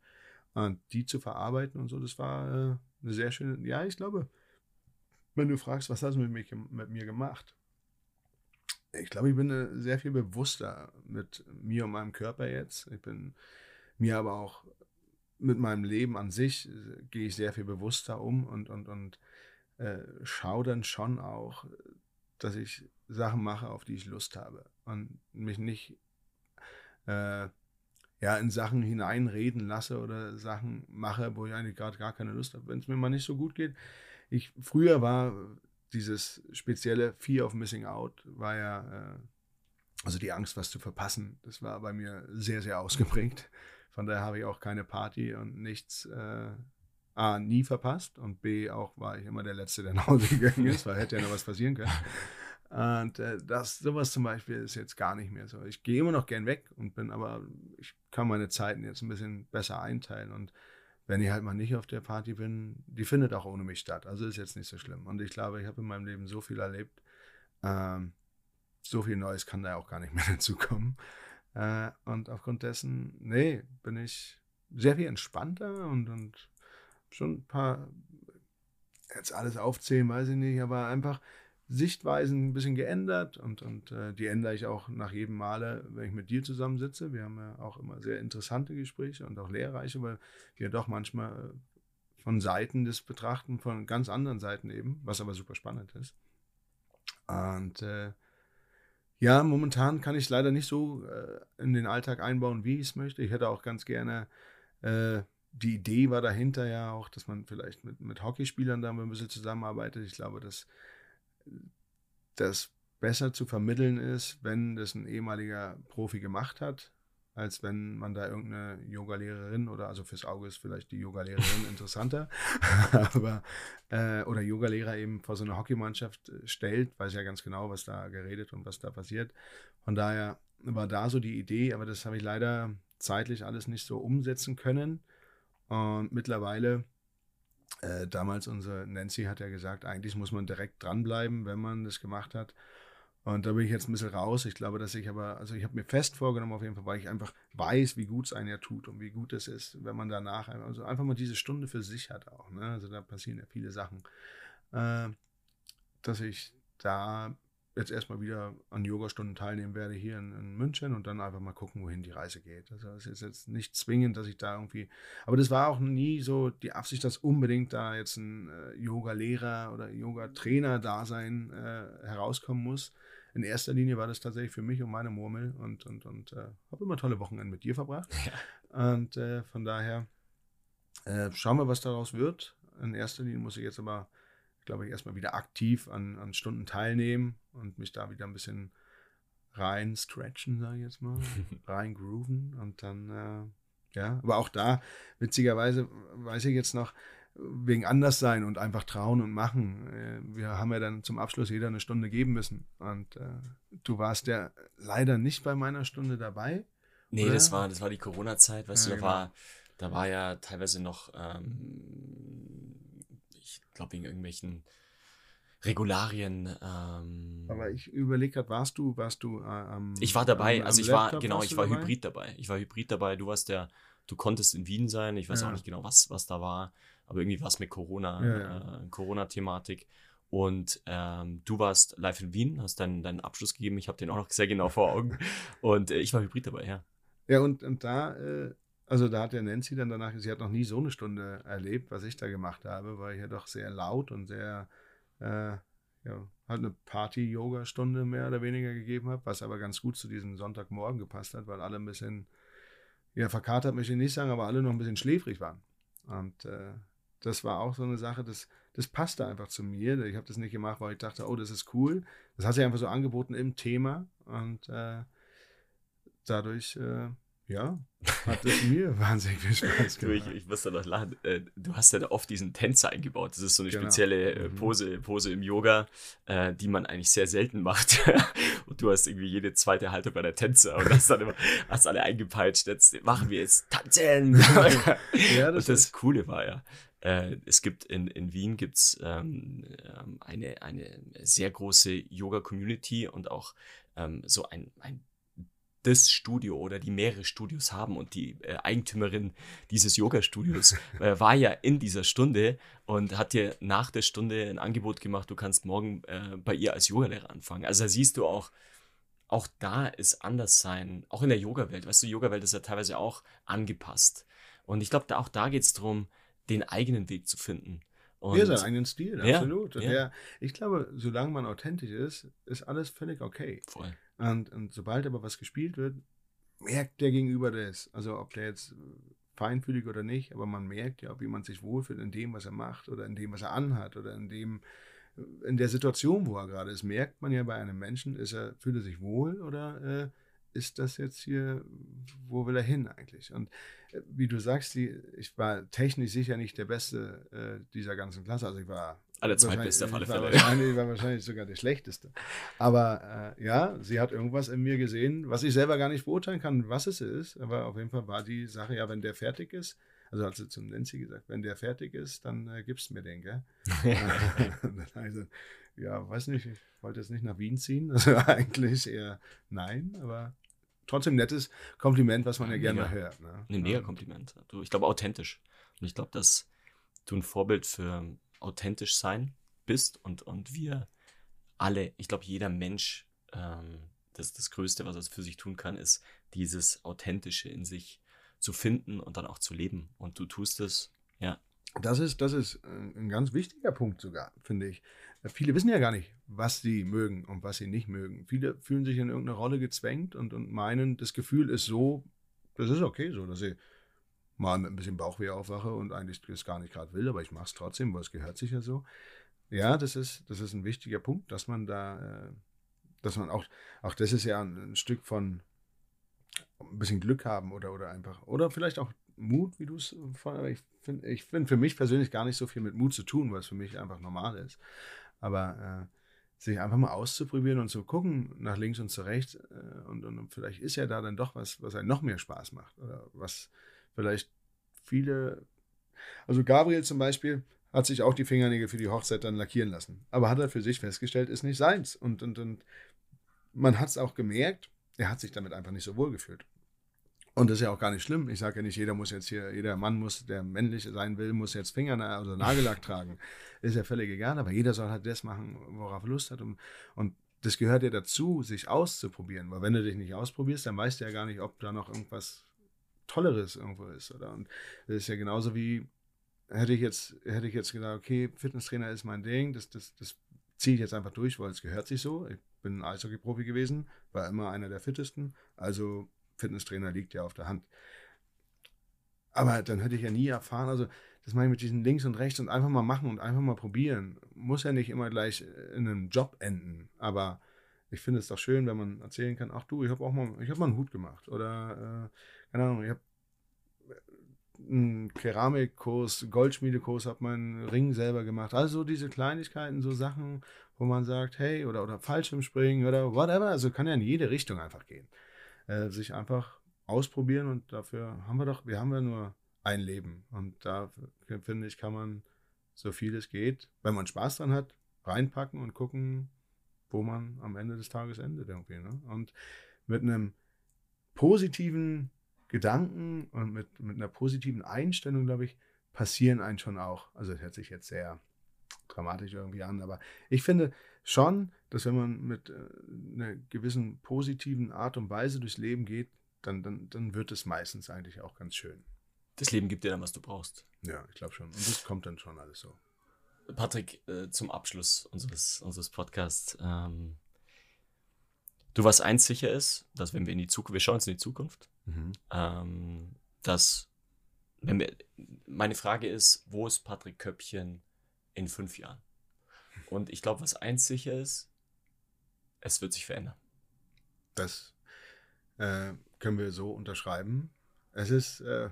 Und die zu verarbeiten und so, das war äh, eine sehr schöne, ja, ich glaube, wenn du fragst, was hast du mit mir, mit mir gemacht? Ich glaube, ich bin äh, sehr viel bewusster mit mir und meinem Körper jetzt. Ich bin mir aber auch mit meinem Leben an sich äh, gehe ich sehr viel bewusster um und, und, und äh, schaue dann schon auch, dass ich Sachen mache, auf die ich Lust habe und mich nicht äh, ja, in Sachen hineinreden lasse oder Sachen mache, wo ich eigentlich gerade gar keine Lust habe. Wenn es mir mal nicht so gut geht. Ich, früher war dieses spezielle Fear of Missing Out, war ja, äh, also die Angst, was zu verpassen, das war bei mir sehr, sehr ausgeprägt. Von daher habe ich auch keine Party und nichts äh, A, nie verpasst und B, auch war ich immer der Letzte, der nach Hause gegangen ist, weil hätte ja noch was passieren können. Und äh, das, sowas zum Beispiel ist jetzt gar nicht mehr so. Ich gehe immer noch gern weg und bin aber, ich kann meine Zeiten jetzt ein bisschen besser einteilen. Und wenn ich halt mal nicht auf der Party bin, die findet auch ohne mich statt. Also ist jetzt nicht so schlimm. Und ich glaube, ich habe in meinem Leben so viel erlebt. Ähm, so viel Neues kann da auch gar nicht *laughs* mehr dazukommen. Äh, und aufgrund dessen, nee, bin ich sehr viel entspannter und, und schon ein paar, jetzt alles aufzählen, weiß ich nicht, aber einfach Sichtweisen ein bisschen geändert und, und äh, die ändere ich auch nach jedem Male, wenn ich mit dir zusammensitze. Wir haben ja auch immer sehr interessante Gespräche und auch lehrreiche, weil wir doch manchmal äh, von Seiten des Betrachten, von ganz anderen Seiten eben, was aber super spannend ist. Und äh, ja, momentan kann ich es leider nicht so äh, in den Alltag einbauen, wie ich es möchte. Ich hätte auch ganz gerne, äh, die Idee war dahinter ja auch, dass man vielleicht mit, mit Hockeyspielern da ein bisschen zusammenarbeitet. Ich glaube, dass das besser zu vermitteln ist, wenn das ein ehemaliger Profi gemacht hat, als wenn man da irgendeine Yoga-Lehrerin oder also fürs Auge ist vielleicht die Yoga-Lehrerin *laughs* interessanter, *laughs* aber äh, oder Yoga-Lehrer eben vor so eine Hockeymannschaft äh, stellt, weiß ja ganz genau, was da geredet und was da passiert. Von daher war da so die Idee, aber das habe ich leider zeitlich alles nicht so umsetzen können. Und mittlerweile, äh, damals unsere Nancy hat ja gesagt, eigentlich muss man direkt dranbleiben, wenn man das gemacht hat. Und da bin ich jetzt ein bisschen raus. Ich glaube, dass ich aber, also ich habe mir fest vorgenommen, auf jeden Fall, weil ich einfach weiß, wie gut es einem ja tut und wie gut es ist, wenn man danach, also einfach mal diese Stunde für sich hat auch. Ne? Also da passieren ja viele Sachen, äh, dass ich da jetzt erstmal wieder an Yogastunden teilnehmen werde hier in, in, München und dann einfach mal gucken, wohin die Reise geht. Also es ist jetzt nicht zwingend, dass ich da irgendwie, aber das war auch nie so die Absicht, dass unbedingt da jetzt ein äh, Yoga-Lehrer oder Yoga-Trainer-Dasein äh, herauskommen muss in erster Linie war das tatsächlich für mich und meine Murmel und, und, und äh, habe immer tolle Wochenende mit dir verbracht. Ja. Und äh, von daher äh, schauen wir, was daraus wird. In erster Linie muss ich jetzt aber, glaube ich, erstmal wieder aktiv an, an Stunden teilnehmen und mich da wieder ein bisschen rein stretchen, sage ich jetzt mal, *laughs* rein grooven und dann, äh, ja, aber auch da, witzigerweise, weiß ich jetzt noch, wegen Anderssein und einfach trauen und machen. Äh, wir haben ja dann zum Abschluss jeder eine Stunde geben müssen. Und äh, du warst ja leider nicht bei meiner Stunde dabei. Nee, oder? das war, das war die Corona-Zeit, weißt ja, du, da genau. war, da war ja teilweise noch, ähm, ich glaube, wegen irgendwelchen Regularien. Ähm, Aber ich überlege gerade, warst du, warst du äh, am. Ich war dabei, am, also ich Laptop war, genau, ich war dabei? hybrid dabei. Ich war hybrid dabei, du warst der, du konntest in Wien sein, ich weiß ja. auch nicht genau, was, was da war aber irgendwie war es mit Corona, ja, ja. Äh, Corona-Thematik. Und ähm, du warst live in Wien, hast deinen, deinen Abschluss gegeben. Ich habe den auch noch sehr genau vor Augen. *laughs* Und äh, ich war Hybrid dabei, ja. Ja, und, und da, äh, also da hat der Nancy dann danach, sie hat noch nie so eine Stunde erlebt, was ich da gemacht habe, weil ich ja doch sehr laut und sehr, äh, ja, halt eine Party-Yoga-Stunde mehr oder weniger gegeben habe, was aber ganz gut zu diesem Sonntagmorgen gepasst hat, weil alle ein bisschen, ja, verkatert möchte ich nicht sagen, aber alle noch ein bisschen schläfrig waren. Und äh, das war auch so eine Sache, das, das passte einfach zu mir. Ich habe das nicht gemacht, weil ich dachte, oh, das ist cool. Das hat sich einfach so angeboten im Thema und äh, dadurch, äh, ja, hat es mir *laughs* wahnsinnig viel Spaß gemacht. Du, ich, ich muss da noch lachen. Äh, du hast ja oft diesen Tänzer eingebaut. Das ist so eine genau. spezielle äh, mhm. Pose, Pose im Yoga, äh, die man eigentlich sehr selten macht. *laughs* und du hast irgendwie jede zweite Haltung bei der Tänzer und hast dann immer, hast alle eingepeitscht. Jetzt machen wir jetzt tanzen. *laughs* ja, das und das Coole war ja, es gibt in, in Wien gibt's ähm, ähm, eine, eine sehr große Yoga-Community und auch ähm, so ein, ein das Studio oder die mehrere Studios haben und die äh, Eigentümerin dieses Yoga-Studios *laughs* äh, war ja in dieser Stunde und hat dir nach der Stunde ein Angebot gemacht, du kannst morgen äh, bei ihr als Yogalehrer anfangen. Also da siehst du auch, auch da ist anders sein, auch in der Yoga-Welt. Weißt du, Yoga-Welt ist ja teilweise auch angepasst. Und ich glaube, auch da geht es darum, den eigenen Weg zu finden. Und ja, seinen eigenen Stil, ja, absolut. Ja. Der, ich glaube, solange man authentisch ist, ist alles völlig okay. Voll. Und, und sobald aber was gespielt wird, merkt der Gegenüber das. Also ob der jetzt feinfühlig oder nicht, aber man merkt ja, wie man sich wohlfühlt in dem, was er macht oder in dem, was er anhat oder in dem, in der Situation, wo er gerade ist, merkt man ja bei einem Menschen, ist er, fühlt er sich wohl oder äh, ist das jetzt hier, wo will er hin eigentlich? Und äh, wie du sagst, die, ich war technisch sicher nicht der Beste äh, dieser ganzen Klasse. Also ich war alle zweitbeste auf alle Fälle. Wahrscheinlich, war wahrscheinlich sogar der schlechteste. Aber äh, ja, sie hat irgendwas in mir gesehen, was ich selber gar nicht beurteilen kann, was es ist. Aber auf jeden Fall war die Sache, ja, wenn der fertig ist, also hat sie zum Nancy gesagt, wenn der fertig ist, dann äh, gibst mir den, gell? *laughs* *laughs* also, ja, weiß nicht, ich wollte jetzt nicht nach Wien ziehen. *laughs* Also eigentlich eher nein, aber trotzdem nettes Kompliment, was man ja, ja gerne hört. Ne? Ein mega Kompliment. Du, ich glaube, authentisch. Und ich glaube, dass du ein Vorbild für authentisch sein bist und, und wir alle, ich glaube, jeder Mensch, ähm, das, das Größte, was er für sich tun kann, ist, dieses Authentische in sich zu finden und dann auch zu leben. Und du tust es, ja. Das ist, das ist ein ganz wichtiger Punkt sogar, finde ich. Viele wissen ja gar nicht, was sie mögen und was sie nicht mögen. Viele fühlen sich in irgendeine Rolle gezwängt und, und meinen, das Gefühl ist so, das ist okay so, dass ich mal mit ein bisschen Bauchweh aufwache und eigentlich das gar nicht gerade will, aber ich mache es trotzdem, weil es gehört sich ja so. Ja, das ist, das ist ein wichtiger Punkt, dass man da, äh, dass man auch, auch das ist ja ein, ein Stück von, ein bisschen Glück haben oder, oder einfach, oder vielleicht auch Mut, wie du es ich finde ich find für mich persönlich gar nicht so viel mit Mut zu tun, was für mich einfach normal ist. Aber äh, sich einfach mal auszuprobieren und zu gucken nach links und zu rechts äh, und, und, vielleicht ist ja da dann doch was, was einem noch mehr Spaß macht oder was vielleicht viele, also Gabriel zum Beispiel hat sich auch die Fingernägel für die Hochzeit dann lackieren lassen, aber hat er für sich festgestellt, ist nicht seins und, und, und man hat es auch gemerkt, er hat sich damit einfach nicht so wohl gefühlt. Und das ist ja auch gar nicht schlimm. Ich sage ja nicht, jeder muss jetzt hier, jeder Mann muss, der männlich sein will, muss jetzt Finger oder also Nagellack tragen. Ist ja völlig egal, aber jeder soll halt das machen, worauf er Lust hat. Und, und das gehört ja dazu, sich auszuprobieren. Weil wenn du dich nicht ausprobierst, dann weißt du ja gar nicht, ob da noch irgendwas Tolleres irgendwo ist. Oder? Und das ist ja genauso wie, hätte ich jetzt, hätte ich jetzt gesagt, okay, Fitnesstrainer ist mein Ding, das, das, das ziehe ich jetzt einfach durch, weil es gehört sich so. Ich bin Eishockey-Profi gewesen, war immer einer der fittesten. Also Fitnesstrainer liegt ja auf der Hand. Aber dann hätte ich ja nie erfahren, also das meine ich mit diesen links und rechts und einfach mal machen und einfach mal probieren. Muss ja nicht immer gleich in einem Job enden, aber ich finde es doch schön, wenn man erzählen kann, ach du, ich habe auch mal, ich habe mal einen Hut gemacht oder äh, keine Ahnung, ich habe einen Keramikkurs, Goldschmiedekurs, habe meinen Ring selber gemacht. Also diese Kleinigkeiten, so Sachen, wo man sagt, hey, oder, oder Fallschirmspringen oder whatever. Also kann ja in jede Richtung einfach gehen äh, sich einfach ausprobieren und dafür haben wir doch, wir haben ja nur ein Leben und da finde ich, kann man so viel es geht, wenn man Spaß dran hat, reinpacken und gucken, wo man am Ende des Tages endet irgendwie. Ne? Und mit einem positiven Gedanken und mit, mit einer positiven Einstellung, glaube ich, passieren einen schon auch. Also das hört sich jetzt sehr dramatisch irgendwie an, aber ich finde schon, dass wenn man mit äh, einer gewissen positiven Art und Weise durchs Leben geht, dann, dann, dann wird es meistens eigentlich auch ganz schön. Das Leben gibt dir dann, was du brauchst. Ja, ich glaube schon. Und das kommt dann schon alles so. Patrick, äh, zum Abschluss unseres, unseres Podcasts. Ähm, du, was eins sicher ist, dass wenn wir in die Zukunft, wir schauen uns in die Zukunft, mhm. ähm, dass, wenn wir, meine Frage ist, wo ist Patrick Köppchen in fünf Jahren? Und ich glaube, was eins sicher ist, es wird sich verändern. Das äh, können wir so unterschreiben. Es ist, äh,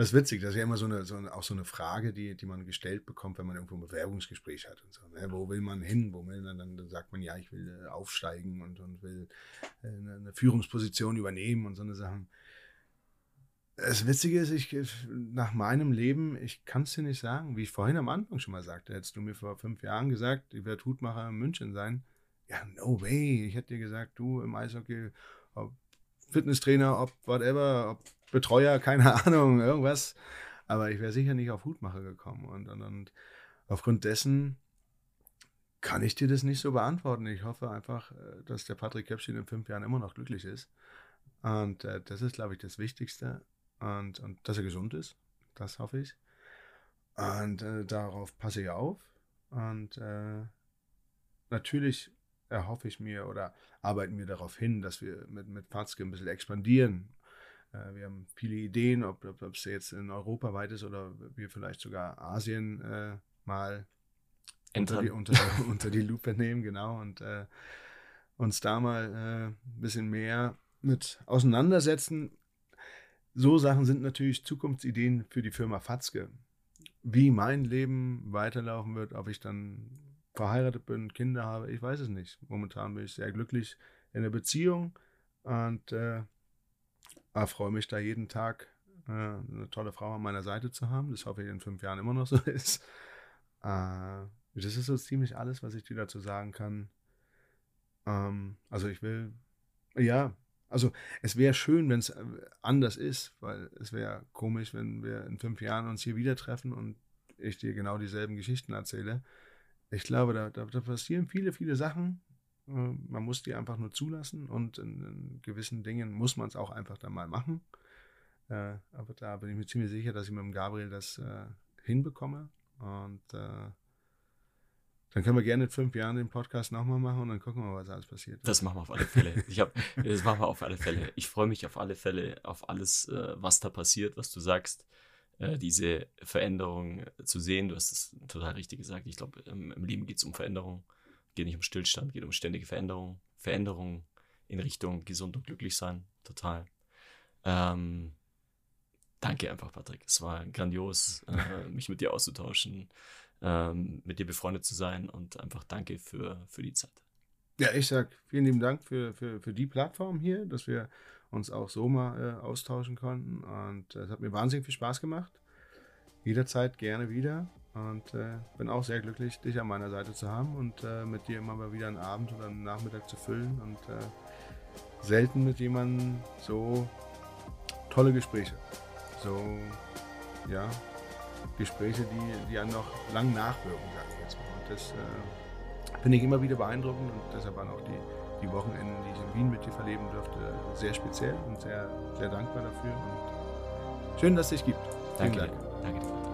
das ist witzig, das ist ja immer so eine, so eine, auch so eine Frage, die, die man gestellt bekommt, wenn man irgendwo ein Bewerbungsgespräch hat und so. Ne? Wo will man hin? Wo will man dann, dann sagt man, ja, ich will äh, aufsteigen und, und will äh, eine, Führungsposition übernehmen und so eine Sachen. Das Witzige ist, ich, nach meinem Leben, ich kann es dir nicht sagen, wie ich vorhin am Anfang schon mal sagte, hättest du mir vor fünf Jahren gesagt, ich werde Hutmacher in München sein. Ja, no way. Ich hätte dir gesagt, du im Eishockey, ob Fitnesstrainer, ob whatever, ob Betreuer, keine *laughs* Ahnung, irgendwas. Aber ich wäre sicher nicht auf Hutmacher gekommen. Und, und, und aufgrund dessen kann ich dir das nicht so beantworten. Ich hoffe einfach, äh, dass der Patrick Köpfchen in fünf Jahren immer noch glücklich ist. Und äh, das ist, glaube ich, das Wichtigste und, und dass er gesund ist. Das hoffe ich. Und äh, darauf passe ich auf. Und äh, natürlich erhoffe ich mir oder arbeiten wir darauf hin, dass wir mit, mit Fatzke ein bisschen expandieren. Äh, wir haben viele Ideen, ob, ob, ob es jetzt in Europa weit ist oder wir vielleicht sogar Asien äh, mal unter die, unter, *laughs* unter die, Lupe nehmen, genau, und äh, uns da mal äh, ein bisschen mehr mit auseinandersetzen so Sachen sind natürlich Zukunftsideen für die Firma Fatzke. Wie mein Leben weiterlaufen wird, ob ich dann verheiratet bin, Kinder habe, ich weiß es nicht. Momentan bin ich sehr glücklich in der Beziehung und äh, freue mich da jeden Tag, äh, eine tolle Frau an meiner Seite zu haben. Das hoffe ich in fünf Jahren immer noch so *laughs* ist. Äh, das ist so ziemlich alles, was ich dir dazu sagen kann. Ähm, also ich will, ja, also es wäre schön, wenn es äh, anders ist, weil es wäre komisch, wenn wir in fünf Jahren uns hier wieder treffen und ich dir genau dieselben Geschichten erzähle. Ich glaube, da, da, da passieren viele, viele Sachen. Äh, man muss die einfach nur zulassen und in, in gewissen Dingen muss man es auch einfach dann mal machen. Äh, aber da bin ich mir ziemlich sicher, dass ich mit dem Gabriel das hinbekomme. Und dann können wir gerne in fünf Jahren den Podcast nochmal machen und dann gucken wir, was alles passiert. Das machen wir auf alle Fälle. Ich hab, *laughs* das machen wir auf alle Fälle. Ich freue mich auf alle Fälle auf alles, äh, was da passiert, was du sagst. Äh, diese Veränderung zu sehen. Du hast es total richtig gesagt. Ich glaube, im, im Leben geht es um Veränderung. Geht nicht um Stillstand, geht um ständige Veränderung. Veränderung in Richtung gesund und glücklich sein. Total. Ähm, danke einfach, Patrick. Es war grandios, äh, *laughs* mich mit dir auszutauschen, ähm, mit dir befreundet zu sein und einfach danke für, für die Zeit. Ja, ich sag vielen lieben Dank für, für, für die Plattform hier, dass wir uns auch so mal äh, austauschen konnten. Und äh, es hat mir wahnsinnig viel Spaß gemacht. Jederzeit gerne wieder. Und äh, bin auch sehr glücklich, dich an meiner Seite zu haben und äh, mit dir immer mal wieder einen Abend oder einen Nachmittag zu füllen. Und äh, selten mit jemandem so tolle Gespräche. So, ja, Gespräche, die, die einem noch lang nachwirken, sage ich jetzt mal. Und das äh, finde ich immer wieder beeindruckend und deshalb waren auch die, die Wochenenden, die ich in Wien mit dir verleben durfte, sehr speziell und sehr, sehr dankbar dafür. Und schön, dass es dich gibt. Danke. Dank. Danke dir.